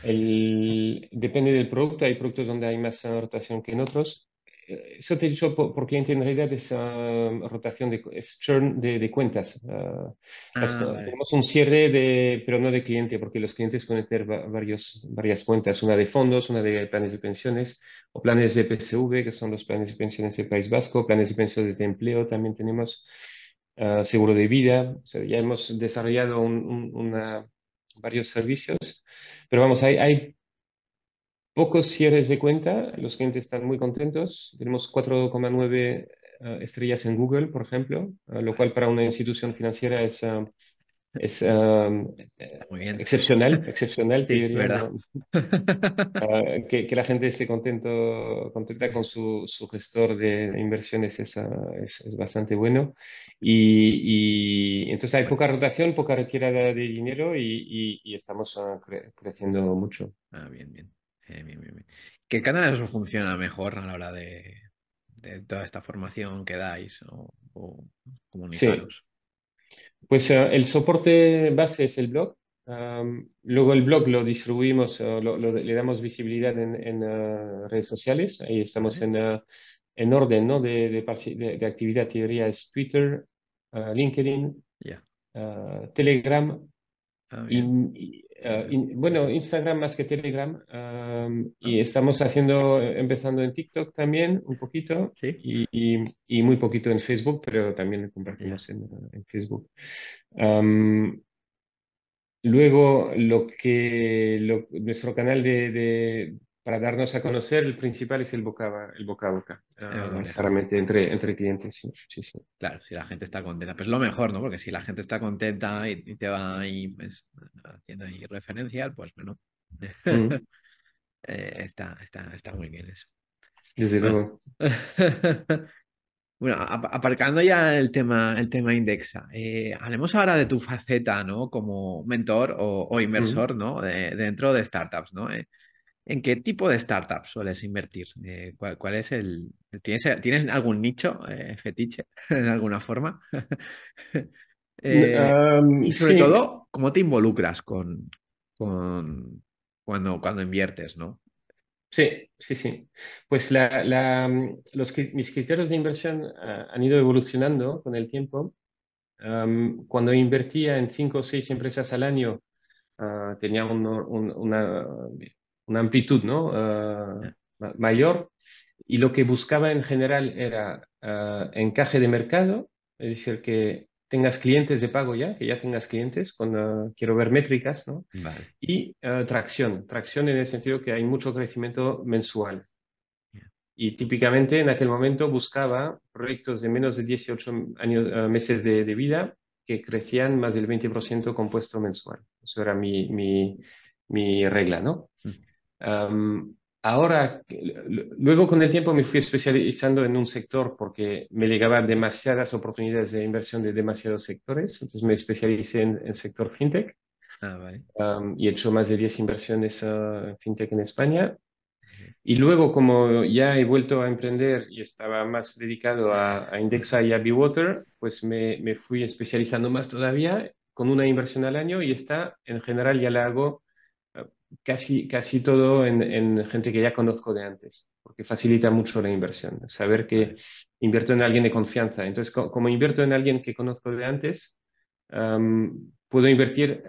El, depende del producto, hay productos donde hay más rotación que en otros. Eh, Eso te he dicho por, por cliente, en realidad es eh, rotación de, es churn de, de cuentas. Ah, las- Ah, vale. tenemos un cierre de, pero no de cliente, porque los clientes pueden tener va- varios, varias cuentas, una de fondos, una de planes de pensiones, o planes de PSV, que son los planes de pensiones del País Vasco, planes de pensiones de empleo también tenemos, ah, seguro de vida. O sea, ya hemos desarrollado un- un- una- varios servicios, pero vamos, hay, hay pocos cierres de cuenta, los clientes están muy contentos. Tenemos 4,9 eh, estrellas en Google, por ejemplo, eh, lo cual para una institución financiera es, eh, es muy bien. excepcional, <laughs> excepcional, Sí, diría, verdad. Eh, <laughs> que, que la gente esté contento, contenta con su, su gestor de inversiones es, ah, es, es bastante bueno. Y, y entonces hay poca rotación, poca retirada de dinero y, y- y estamos ah, cre- creciendo mucho. Ah, bien, bien. Eh, bien, bien, bien. ¿Qué canales os funciona mejor a la hora de, de toda esta formación que dais o, o comunicaros? Pues eh, el soporte base es el blog. Luego el blog lo distribuimos, lo- lo- le damos visibilidad en, en, redes sociales. Ahí estamos en, en orden, ¿no? de, de, parci- de- de actividad. Te diría es Twitter, LinkedIn, Telegram Ah, y, eh, in- bueno, Instagram más que Telegram. am, y Ah. estamos haciendo, empezando en TikTok también un poquito Sí. y, y- y muy poquito en Facebook, pero también compartimos en, en Facebook. Luego, lo que lo- nuestro canal de, de- para darnos a conocer, el principal es el boca, a- el boca a boca, ah, claramente entre, entre clientes. Sí, sí, sí. Claro, si la gente está contenta, pues lo mejor, ¿no? Porque si la gente está contenta y, y te va ahí pues, haciendo ahí referencias, pues bueno, Mm, <laughs> eh, está, está, está muy bien eso. desde Bueno. luego. <laughs> Bueno, ap- aparcando ya el tema, el tema Indexa, eh, hablemos ahora de tu faceta, ¿no? Como mentor o, o Mm, inversor, ¿no? De- dentro de startups, ¿no? Eh, ¿En qué tipo de startups sueles invertir? Eh, ¿cuál, cuál es el... ¿Tienes, ¿tienes algún nicho eh, fetiche <laughs> de alguna forma? <laughs> Eh, am, y sobre sí, todo, ¿cómo te involucras con, con cuando, cuando inviertes, ¿no? sí, sí, sí. Pues la, la, mm, los, mis criterios de inversión han ido evolucionando con el tiempo. Am, cuando invertía en cinco o seis empresas al año, ah, tenía un- un- una, una amplitud, ¿no? ah, mayor y lo que buscaba en general era ah, encaje de mercado, es decir, que tengas clientes de pago ya, que ya tengas clientes, cuando quiero ver métricas, ¿no? Vale. Y ah, tracción, tracción en el sentido que hay mucho crecimiento mensual. Y típicamente en aquel momento buscaba proyectos de menos de 18 años, ah, meses de, de vida que crecían más del 20% compuesto mensual. Eso era mi, mi, mi regla, ¿no? Mm, Am, ahora, luego con el tiempo me fui especializando en un sector porque me llegaban demasiadas oportunidades de inversión de demasiados sectores. Entonces me especialicé en el sector fintech Ah, vale. am, y he hecho más de 10 inversiones ah, en fintech en España. Y luego, como ya he vuelto a emprender y estaba más dedicado a, a Indexa y a Bewater, pues me, me fui especializando más todavía con una inversión al año y esta en general ya la hago casi, casi todo en, en gente que ya conozco de antes, porque facilita mucho la inversión. Saber que invierto en alguien de confianza. Entonces, co- como invierto en alguien que conozco de antes, puedo invertir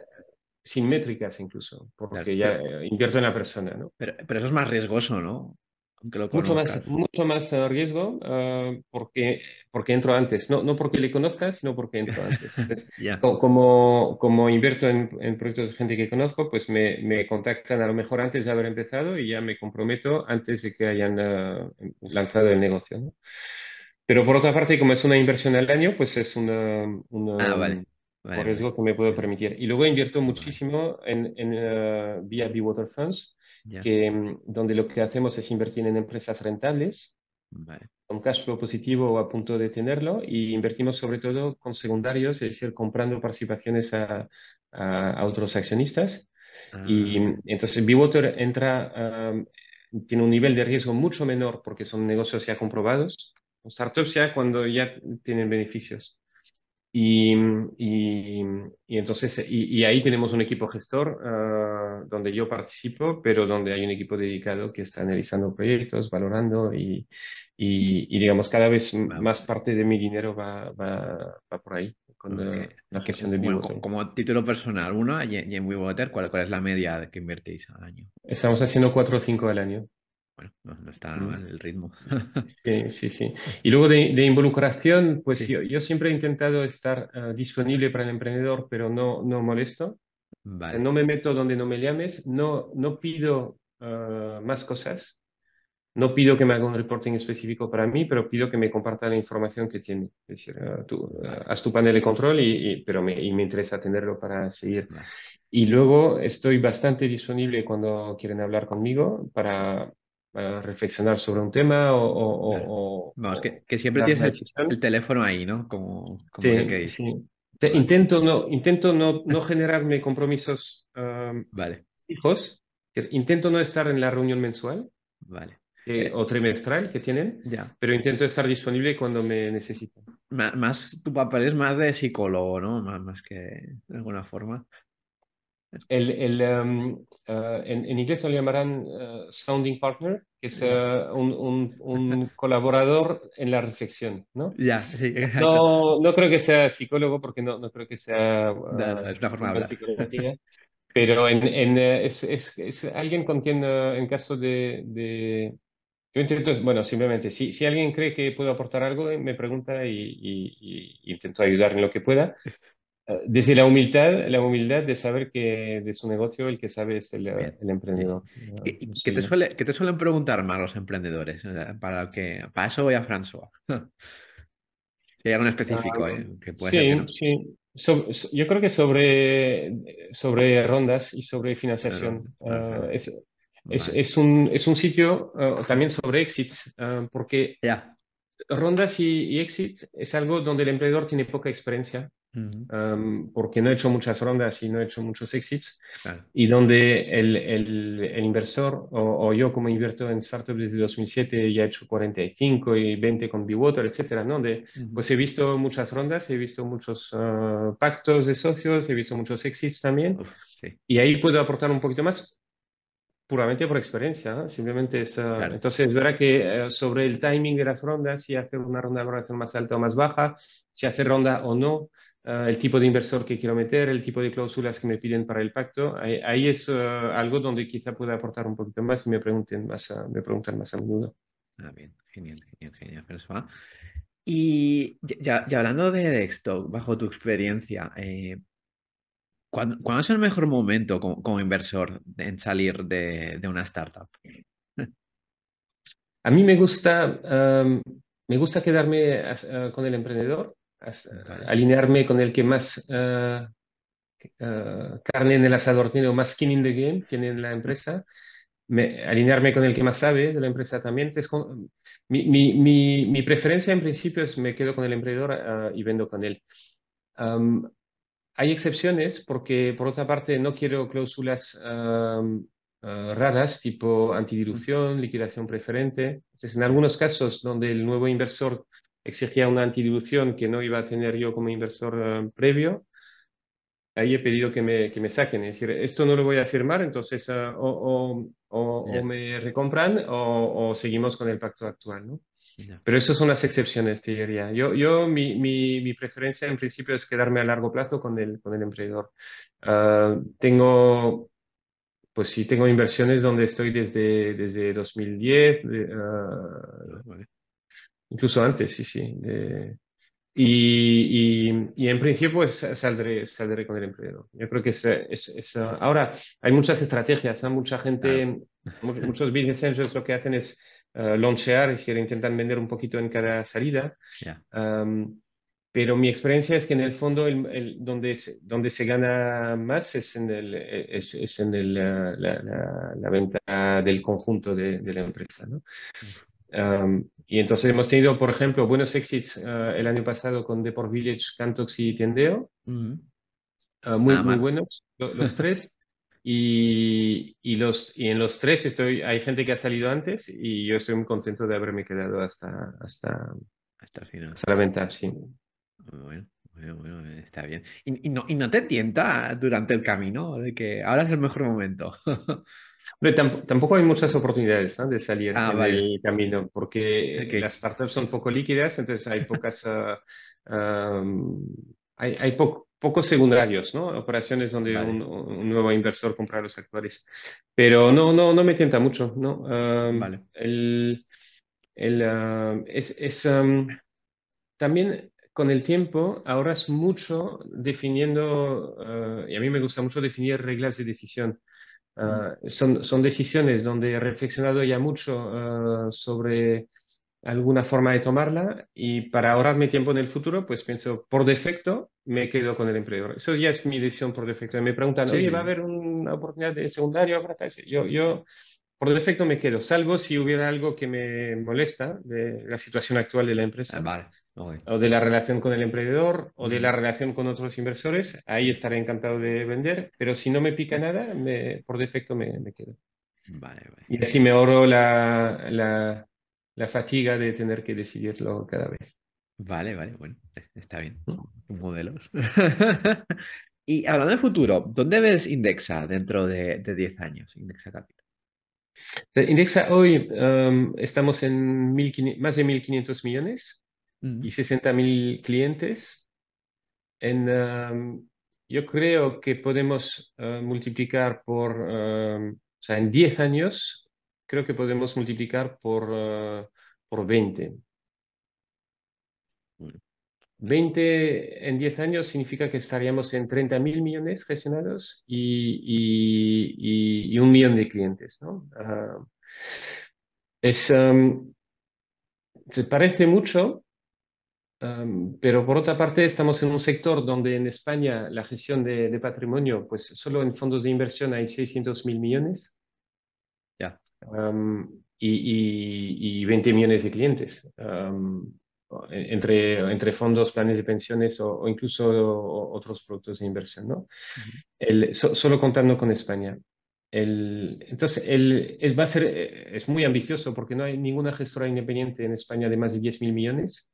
sin métricas incluso, Claro, porque ya pero, invierto en la persona, ¿no? pero, pero eso es más riesgoso, ¿no? Aunque lo Mucho más, conozcas. mucho más eh, riesgo eh, porque, porque entro antes, no, no porque le conozca, sino porque entro antes. <laughs> Entonces, co- como, como invierto en, en proyectos de gente que conozco, pues me, me contactan a lo mejor antes de haber empezado y ya me comprometo antes de que hayan eh, lanzado el negocio, ¿no? Pero por otra parte, como es una inversión al año, pues es una, Ah, una, vale. un Vale, riesgo vale. que me puedo permitir. Y luego invierto Vale. muchísimo en, en eh, vía Water Funds, Ya. que, mm, donde lo que hacemos es invertir en empresas rentables Vale. con cash flow positivo o a punto de tenerlo y invertimos sobre todo con secundarios, es decir, comprando participaciones a, a- a otros accionistas. Y Ah, mm, entonces Bewater entra, um, tiene un nivel de riesgo mucho menor porque son negocios ya comprobados, startups ya cuando ya tienen beneficios. Y, y, y entonces, y, y ahí tenemos un equipo gestor ah, donde yo participo, pero donde hay un equipo dedicado que está analizando proyectos, valorando y, digamos, cada vez m- va- más parte de mi dinero va, va, va por ahí, con vamos, la, gestión de bueno, co- Bewater. como título personal, uno, y, en WeWater, ¿cuál, cuál es la media que invertís al año? Estamos haciendo cuatro o cinco al año. Bueno, no, no está Mm. mal el ritmo. <laughs> Sí, sí, sí. Y luego de, de involucración, pues Sí, yo, yo siempre he intentado estar ah, disponible para el emprendedor, pero no, no molesto. vale, No me meto donde no me llames, no, no pido ah, más cosas, no pido que me haga un reporting específico para mí, pero pido que me comparta la información que tiene. Es decir, ah, tú vale, haz tu panel de control, y, y- pero me, y me interesa tenerlo para seguir. Y luego estoy bastante disponible cuando quieren hablar conmigo para, reflexionar sobre un tema o, o- Claro. o- Vamos, que, que siempre tienes el, el teléfono ahí, ¿no? Como, como que Sí, dice. sí. Te- Vale, Intento no, intento no, no generarme compromisos um, vale, fijos. que Intento no estar en la reunión mensual vale. eh, Eh, o trimestral que tienen, ya. pero intento estar disponible cuando me necesiten. Ma- Más, tu papel es más de psicólogo, ¿no? Más, más que de alguna forma. El, el, um, uh, en, en inglés lo llamarán uh, sounding partner, que es uh, un, un- un colaborador en la reflexión, ¿no? ya, sí, exacto. No, no creo que sea psicólogo porque no, no creo que sea No, es una forma de hablar. pero en, en, es, es, es alguien con quien en caso de, de... Yo intento, bueno, simplemente, si, si alguien cree que puedo aportar algo, me pregunta y, y- y intento ayudar en lo que pueda. Desde la humildad, la humildad de saber que de su negocio el que sabe es el, el sí, emprendedor, sí. ¿Qué, no qué te suele, qué te suelen preguntar más los emprendedores? Para que, para eso voy a François. <laughs> Si hay algo específico, Ah, ¿eh? Que puede ser que sí, no. sí. So- so- yo creo que sobre, sobre rondas y sobre financiación. Ah, perfecto. es, es, Vale. es un, es un sitio ah, también sobre exits, ah, porque Ya. Rondas y, y exits es algo donde el emprendedor tiene poca experiencia um, porque no he hecho muchas rondas y no he hecho muchos exits, Claro. y donde el, el- el inversor o, o yo como invierto en startups desde 2007 ya he hecho 45 y 20 con Bewater, etcétera, ¿no? De, Ujú. pues he visto muchas rondas, he visto muchos ah, pactos de socios, he visto muchos exits también, Uf, sí, y ahí puedo aportar un poquito más puramente por experiencia, ¿no? Simplemente es... ah, claro. entonces, verá que eh, sobre el timing de las rondas, si hacer una ronda de valoración más alta o más baja, si hacer ronda o no, ah, el tipo de inversor que quiero meter, el tipo de cláusulas que me piden para el pacto, ahí, ahí es ah, algo donde quizá pueda aportar un poquito más y me pregunten más, a- me preguntan más a menudo. Ah, bien, genial, genial, genial, François. Y ya, ya hablando de Dexstock, bajo tu experiencia, eh, ¿cuándo, cuándo es el mejor momento como, como inversor en salir de, de una startup? A mí me gusta, am, me gusta quedarme as- ah, con el emprendedor, as- Vale. alinearme con el que más ah, ah, carne en el asador tiene o más skin in the game tiene en la empresa, me- alinearme con el que más sabe de la empresa también. Entonces, con- mi, mi, mi, mi preferencia en principio es me quedo con el emprendedor ah, y vendo con él. Am, hay excepciones porque, por otra parte, no quiero cláusulas ah, raras, tipo antidilución, liquidación preferente. Entonces, en algunos casos donde el nuevo inversor exigía una antidilución que no iba a tener yo como inversor ah, previo, ahí he pedido que me, que me saquen. Es decir, esto no lo voy a firmar, entonces ah, o, o- o- me recompran o, o seguimos con el pacto actual, ¿no? Pero eso son las excepciones, te diría. Yo, yo mi, mi, mi preferencia en principio es quedarme a largo plazo con el, con el emprendedor. Ah, tengo, pues sí, tengo inversiones donde estoy desde, desde 2010, de, Ah, vale. incluso antes, sí, sí. de- y, y, y en principio pues saldré, saldré con el emprendedor. Yo creo que es, es, es, ah, ahora hay muchas estrategias, ¿no? Mucha gente, Claro, mu- muchos business angels lo que hacen es ah, launchear, es decir, intentan vender un poquito en cada salida. ya. Am, pero mi experiencia es que en el fondo el, el- donde, se, donde se gana más es en, el, es, es en el, la, la- la- venta del conjunto de, de la empresa, ¿no? Uf, Am, y entonces hemos tenido, por ejemplo, buenos exits ah, el año pasado con Deport Village, Cantox y Tiendeo, ujú. ah, muy, Nada muy mal. buenos lo- los tres. Y, y, los, y en los tres estoy, hay gente que ha salido antes y yo estoy muy contento de haberme quedado hasta, hasta, Hasta el final. hasta la venta, sí. Bueno, bueno, bueno, está bien. ¿Y, y no, y no te tienta durante el camino de que ahora es el mejor momento? <laughs> Hombre, tamp- tampoco hay muchas oportunidades, ¿no? de salir Ah, en vale. el camino, porque Ok, las startups son poco líquidas, entonces hay pocas, ah, am, hay, hay po- pocos secundarios, ¿no? Operaciones donde un, vale, un nuevo inversor compra los actuales. Pero no, no, no me tienta mucho, ¿no? Am, vale. el, el, ah, es, es, am, también con el tiempo ahorras mucho definiendo, ah, y a mí me gusta mucho definir reglas de decisión. Ah, son, son decisiones donde he reflexionado ya mucho ah, sobre alguna forma de tomarla y para ahorrarme tiempo en el futuro, pues pienso, por defecto, me quedo con el emprendedor. Eso ya es mi decisión por defecto. Me preguntan, Sí, oye, ¿va a haber una oportunidad de secundario? ahora tal?". Yo, yo por defecto me quedo, salvo si hubiera algo que me molesta de la situación actual de la Ah, empresa vale. ok. o de la relación con el emprendedor o de la relación con otros inversores, ahí estaré encantado de vender, pero si no me pica nada, me, por defecto me, me quedo. vale, vale. Y así me ahorro la, la, la fatiga de tener que decidirlo cada vez. Vale, vale, bueno, eh, está bien. Modelos. <laughs> Y hablando de futuro, ¿dónde ves Indexa dentro de, de 10 años? Indexa Capital. Indexa hoy um, estamos en 1500 más de 1.500 millones Mm, y 60.000 clientes. En, um, yo creo que podemos uh, multiplicar por, um, o sea, en 10 años, creo que podemos multiplicar por, uh, por 20. bueno, 20 en 10 años significa que estaríamos en 30.000 millones gestionados y, y- y- y un millón de clientes, ¿no? Ah, es, um, se parece mucho, um, pero por otra parte estamos en un sector donde en España la gestión de, de patrimonio, pues solo en fondos de inversión hay 600.000 millones ya. Um, y, y- y 20 millones de clientes. Um, entre, entre fondos, planes de pensiones o, incluso otros productos de inversión, ¿no? el, solo contando con España. El, entonces, el, va a ser, es muy ambicioso porque no hay ninguna gestora independiente en España de más de 10.000 millones.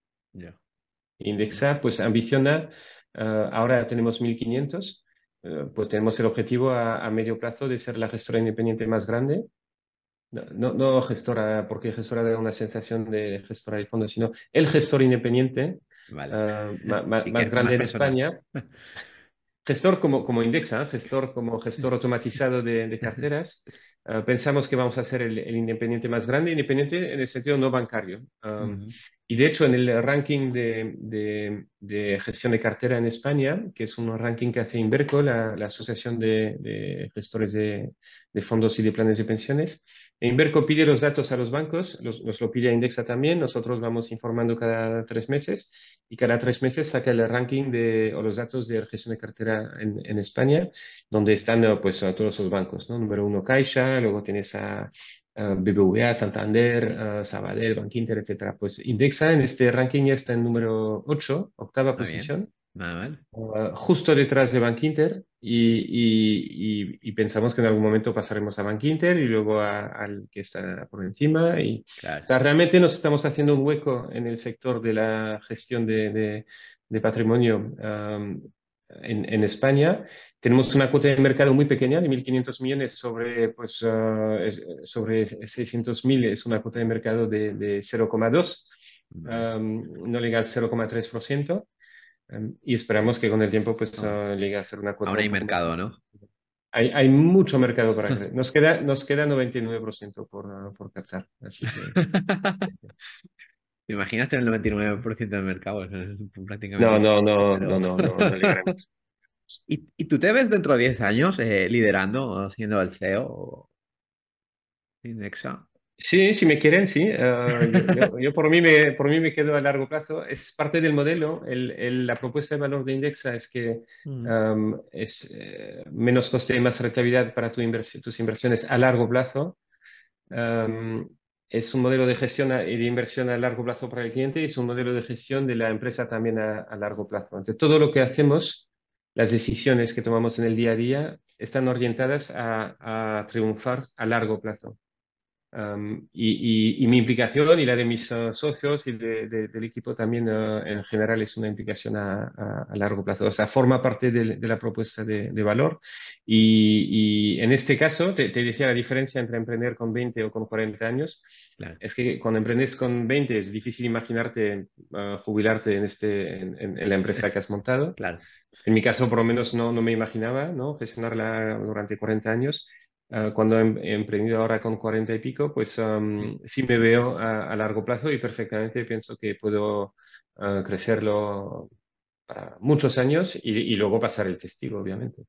Indexa, pues ambiciona, uh, ahora tenemos 1.500, uh, pues tenemos el objetivo a, a, medio plazo de ser la gestora independiente más grande no, no, gestora, porque gestora da una sensación de gestora de fondos, sino el gestor independiente ah, <laughs> más, grande en España. <laughs> Gestor como, como Indexa, gestor como gestor automatizado de, carteras. <laughs> Ah, pensamos que vamos a ser el, independiente más grande, independiente en el sentido no bancario. Y de hecho, en el ranking de, de, gestión de cartera en España, que es un ranking que hace Inverco, la, la Asociación de, Gestores de, Fondos y de Planes de Pensiones, Inverco pide los datos a los bancos, los, nos lo pide a Indexa también, nosotros vamos informando cada tres meses y cada tres meses saca el ranking de, o los datos de gestión de cartera en, España, donde están pues, todos los bancos, ¿no? Número uno Caixa, luego tienes a, BBVA, Santander, Sabadell, Bankinter, etc. Pues Indexa en este ranking ya está en número 8, octava posición. Ah, justo detrás de Bank Inter y, pensamos que en algún momento pasaremos a Bank Inter y luego al que está por encima. Y, realmente nos estamos haciendo un hueco en el sector de la gestión de, patrimonio en, España. Tenemos una cuota de mercado muy pequeña de 1.500 millones sobre, pues, uh, sobre 600.000, es una cuota de mercado de, 0,2, no llega al 0,3%. Em, y esperamos que con el tiempo pues ah, llegue a ser una cuota. Ahora hay mercado, ¿no? Hay, hay, mucho mercado para crecer. <laughs> Nos queda, nos queda 99% por, ah, por captar. Así que... <laughs> ¿Te imaginas tener el 99% del mercado? Prácticamente no, no, no, no, no, no, no <laughs> ¿Y, ¿Y, tú te ves dentro de 10 años eh, liderando, siendo el CEO Indexa? Sí, si me quieren, sí. Eh, yo, por, mí me, por mí me quedo a largo plazo. Es parte del modelo. El, la propuesta de valor de Indexa es que mm. es eh, menos coste y más rentabilidad para tu tus inversiones a largo plazo. es un modelo de gestión y de inversión a largo plazo para el cliente y es un modelo de gestión de la empresa también a, largo plazo. Entonces, todo lo que hacemos, las decisiones que tomamos en el día a día, están orientadas a, a triunfar a largo plazo y, mi implicación y la de mis uh, socios y del equipo también uh, en general es una implicación a, largo plazo. O sea, forma parte de, la propuesta de, valor. Y, en este caso, te, decía la diferencia entre emprender con 20 o con 40 años. Es que cuando emprendes con 20 es difícil imaginarte uh, jubilarte en, este, en, la empresa que has montado. <laughs> Claro. En mi caso, por lo menos, no, no me imaginaba ¿no? gestionarla durante 40 años. Ah, cuando he emprendido ahora con 40 y pico, pues sí me veo a, largo plazo y perfectamente pienso que puedo ah, crecerlo para muchos años y, luego pasar el testigo, obviamente.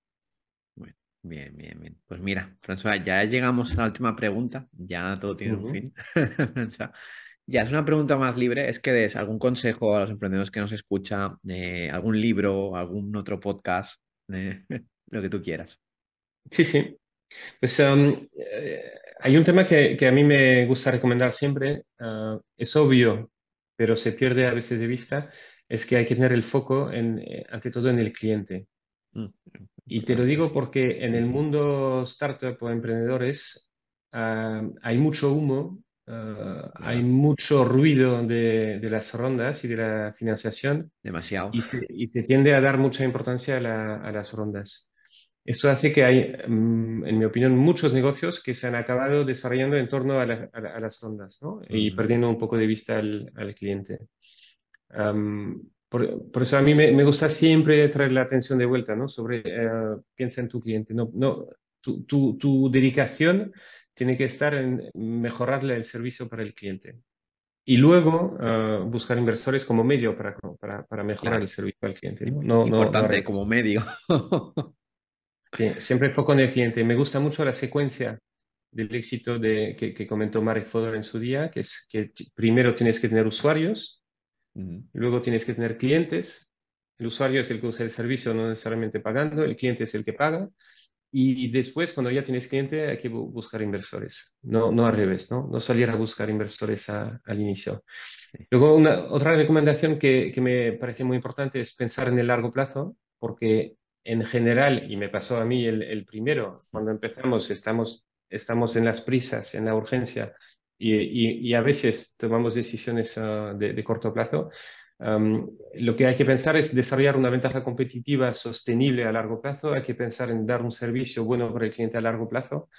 Bueno, bien, bien, bien. Pues mira, François, ya llegamos a la última pregunta, ya todo tiene un fin. <laughs> ya es una pregunta más libre, es que des algún consejo a los emprendedores que nos escuchan, eh, algún libro, algún otro podcast, <laughs> lo que tú quieras. Sí, sí. Pues um, eh, hay un tema que, a mí me gusta recomendar siempre, uh, es obvio, pero se pierde a veces de vista, es que hay que tener el foco en, eh, ante todo en el cliente. Mm, y te lo digo porque en el mundo startup o emprendedores uh, hay mucho humo, uh, hay mucho ruido de, las rondas y de la financiación. Demasiado. Y se, tiende a dar mucha importancia a las rondas. Eso hace que hay, mm, en mi opinión, muchos negocios que se han acabado desarrollando en torno a, las rondas ¿no? y perdiendo un poco de vista al, cliente. por, eso a mí me, gusta siempre traer la atención de vuelta ¿no? sobre, uh, piensa en tu cliente. No, no, tu, tu, tu, dedicación tiene que estar en mejorarle el servicio para el cliente. Y luego ah, buscar inversores como medio para, para, para mejorar el servicio al cliente. ¿no? Importante como medio. <laughs> siempre foco en el cliente. Me gusta mucho la secuencia del éxito de, que, comentó Marek Fodor en su día, que es que primero tienes que tener usuarios, luego tienes que tener clientes. El usuario es el que usa el servicio, no necesariamente pagando, el cliente es el que paga. y después, cuando ya tienes cliente, hay que buscar inversores, no, no al revés, ¿no? No salir a buscar inversores al inicio. Luego, una, otra recomendación que, que me parece muy importante es pensar en el largo plazo, porque en general, y me pasó a mí el, primero, cuando empezamos estamos, estamos en las prisas, en la urgencia, y, y, a veces tomamos decisiones ah, de, corto plazo. lo que hay que pensar es desarrollar una ventaja competitiva sostenible a largo plazo, hay que pensar en dar un servicio bueno para el cliente a largo plazo.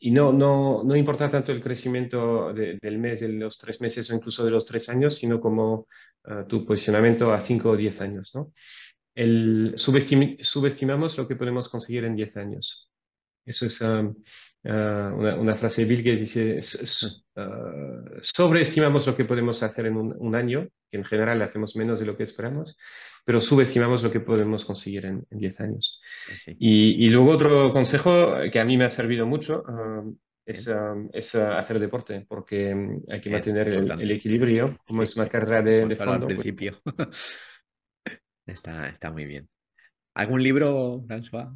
y no, no, no importa tanto el crecimiento del mes, de los tres meses o incluso de los tres años, sino como ah, tu posicionamiento a cinco o diez años. ¿no? El, subestimamos lo que podemos conseguir en 10 años. Eso es um, uh, una, frase de Bill que dice, uh, sobreestimamos lo que podemos hacer en un, año, que en general hacemos menos de lo que esperamos, pero subestimamos lo que podemos conseguir en, 10 años. Ah, y, luego otro consejo que a mí me ha servido mucho um, es, um, es uh, hacer deporte, porque hay que mantener el, equilibrio, como es una carrera de, de fondo. Al pues principio. <laughs> Está, está muy bien. ¿Algún libro, François?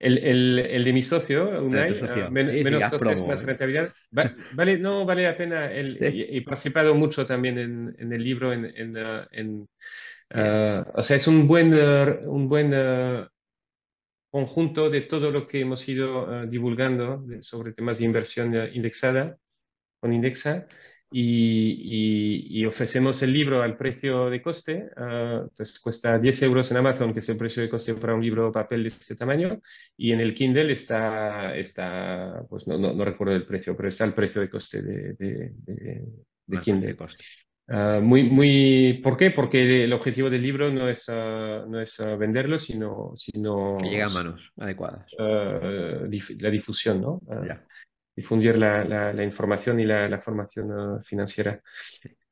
El, el, el, de mi socio, Unai, uh, menos costes, más ¿eh? rentabilidad. vale, no, vale la pena. El, He participado mucho también en, en el libro. En, en, uh, en uh, o sea, es un buen, un buen conjunto de todo lo que hemos ido divulgando sobre temas de inversión indexada con Indexa y, ofrecemos el libro al precio de coste. Uh, entonces cuesta 10 euros en Amazon, que es el precio de coste para un libro papel de este tamaño, y en el Kindle está, está pues no, no, recuerdo el precio, pero está el precio de coste de, de, Kindle. Uh, muy, muy, ¿Por qué? Porque el objetivo del libro no es, uh, no es venderlo, sino, sino... Que llegue a manos adecuadas. la difusión, ¿no? Difundir la, la, información y la, formación uh, financiera.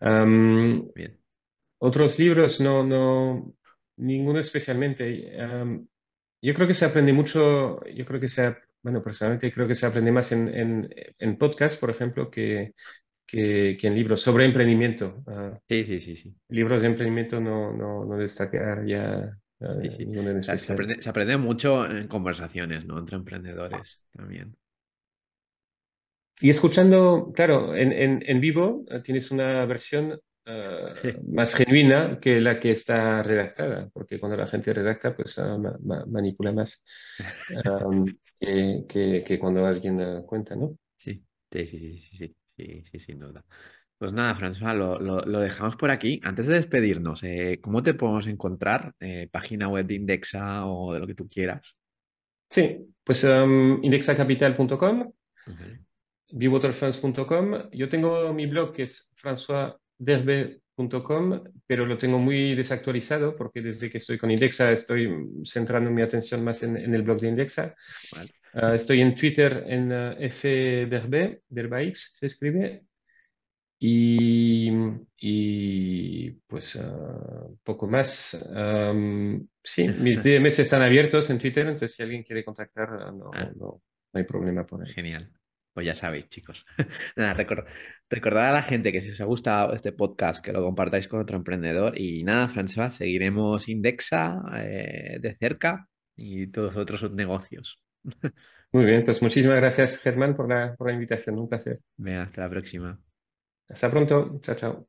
Bien. Otros libros, no, no, ninguno especialmente. yo creo que se aprende mucho, yo creo que se, bueno, personalmente creo que se aprende más en, en, en podcast, por ejemplo, que, que, que, en libros sobre emprendimiento. Uh, sí, sí, sí, sí. Libros de emprendimiento no, no, no destacar ya. Uh, se, aprende, se aprende mucho en conversaciones, ¿no? Entre emprendedores también. Y escuchando, claro, en, en, en vivo eh, tienes una versión eh, más genuina que la que está redactada, porque cuando la gente redacta, pues ah, manipula más <laughs> que, que, cuando alguien eh, cuenta, ¿no? Sí, sí, sí, sí, sí, sí, sí, sin duda. Pues nada, François, lo, lo, lo, dejamos por aquí. Antes de despedirnos, ¿cómo te podemos encontrar? ¿Página web de Indexa o de lo que tú quieras? Sí, pues um, indexacapital.com bwaterfans.com. Yo tengo mi blog que es françoisderbe.com, pero lo tengo muy desactualizado porque desde que estoy con Indexa estoy centrando mi atención más en, el blog de Indexa. Ah, estoy en Twitter en uh, fderbe, derbaix se escribe. Y, y pues ah, poco más. sí, mis DMs están abiertos en Twitter, entonces si alguien quiere contactar, no, ah. no, no hay problema por ahí. Genial. Pues ya sabéis, chicos. <laughs> Nada, recordad a la gente que si os ha gustado este podcast, que lo compartáis con otro emprendedor. Y nada, François, seguiremos Indexa eh, de cerca y todos otros negocios. <laughs> Muy bien, pues muchísimas gracias, Germán, por la, por la invitación. Un placer. Venga, hasta la próxima. Hasta pronto. Chao, chao.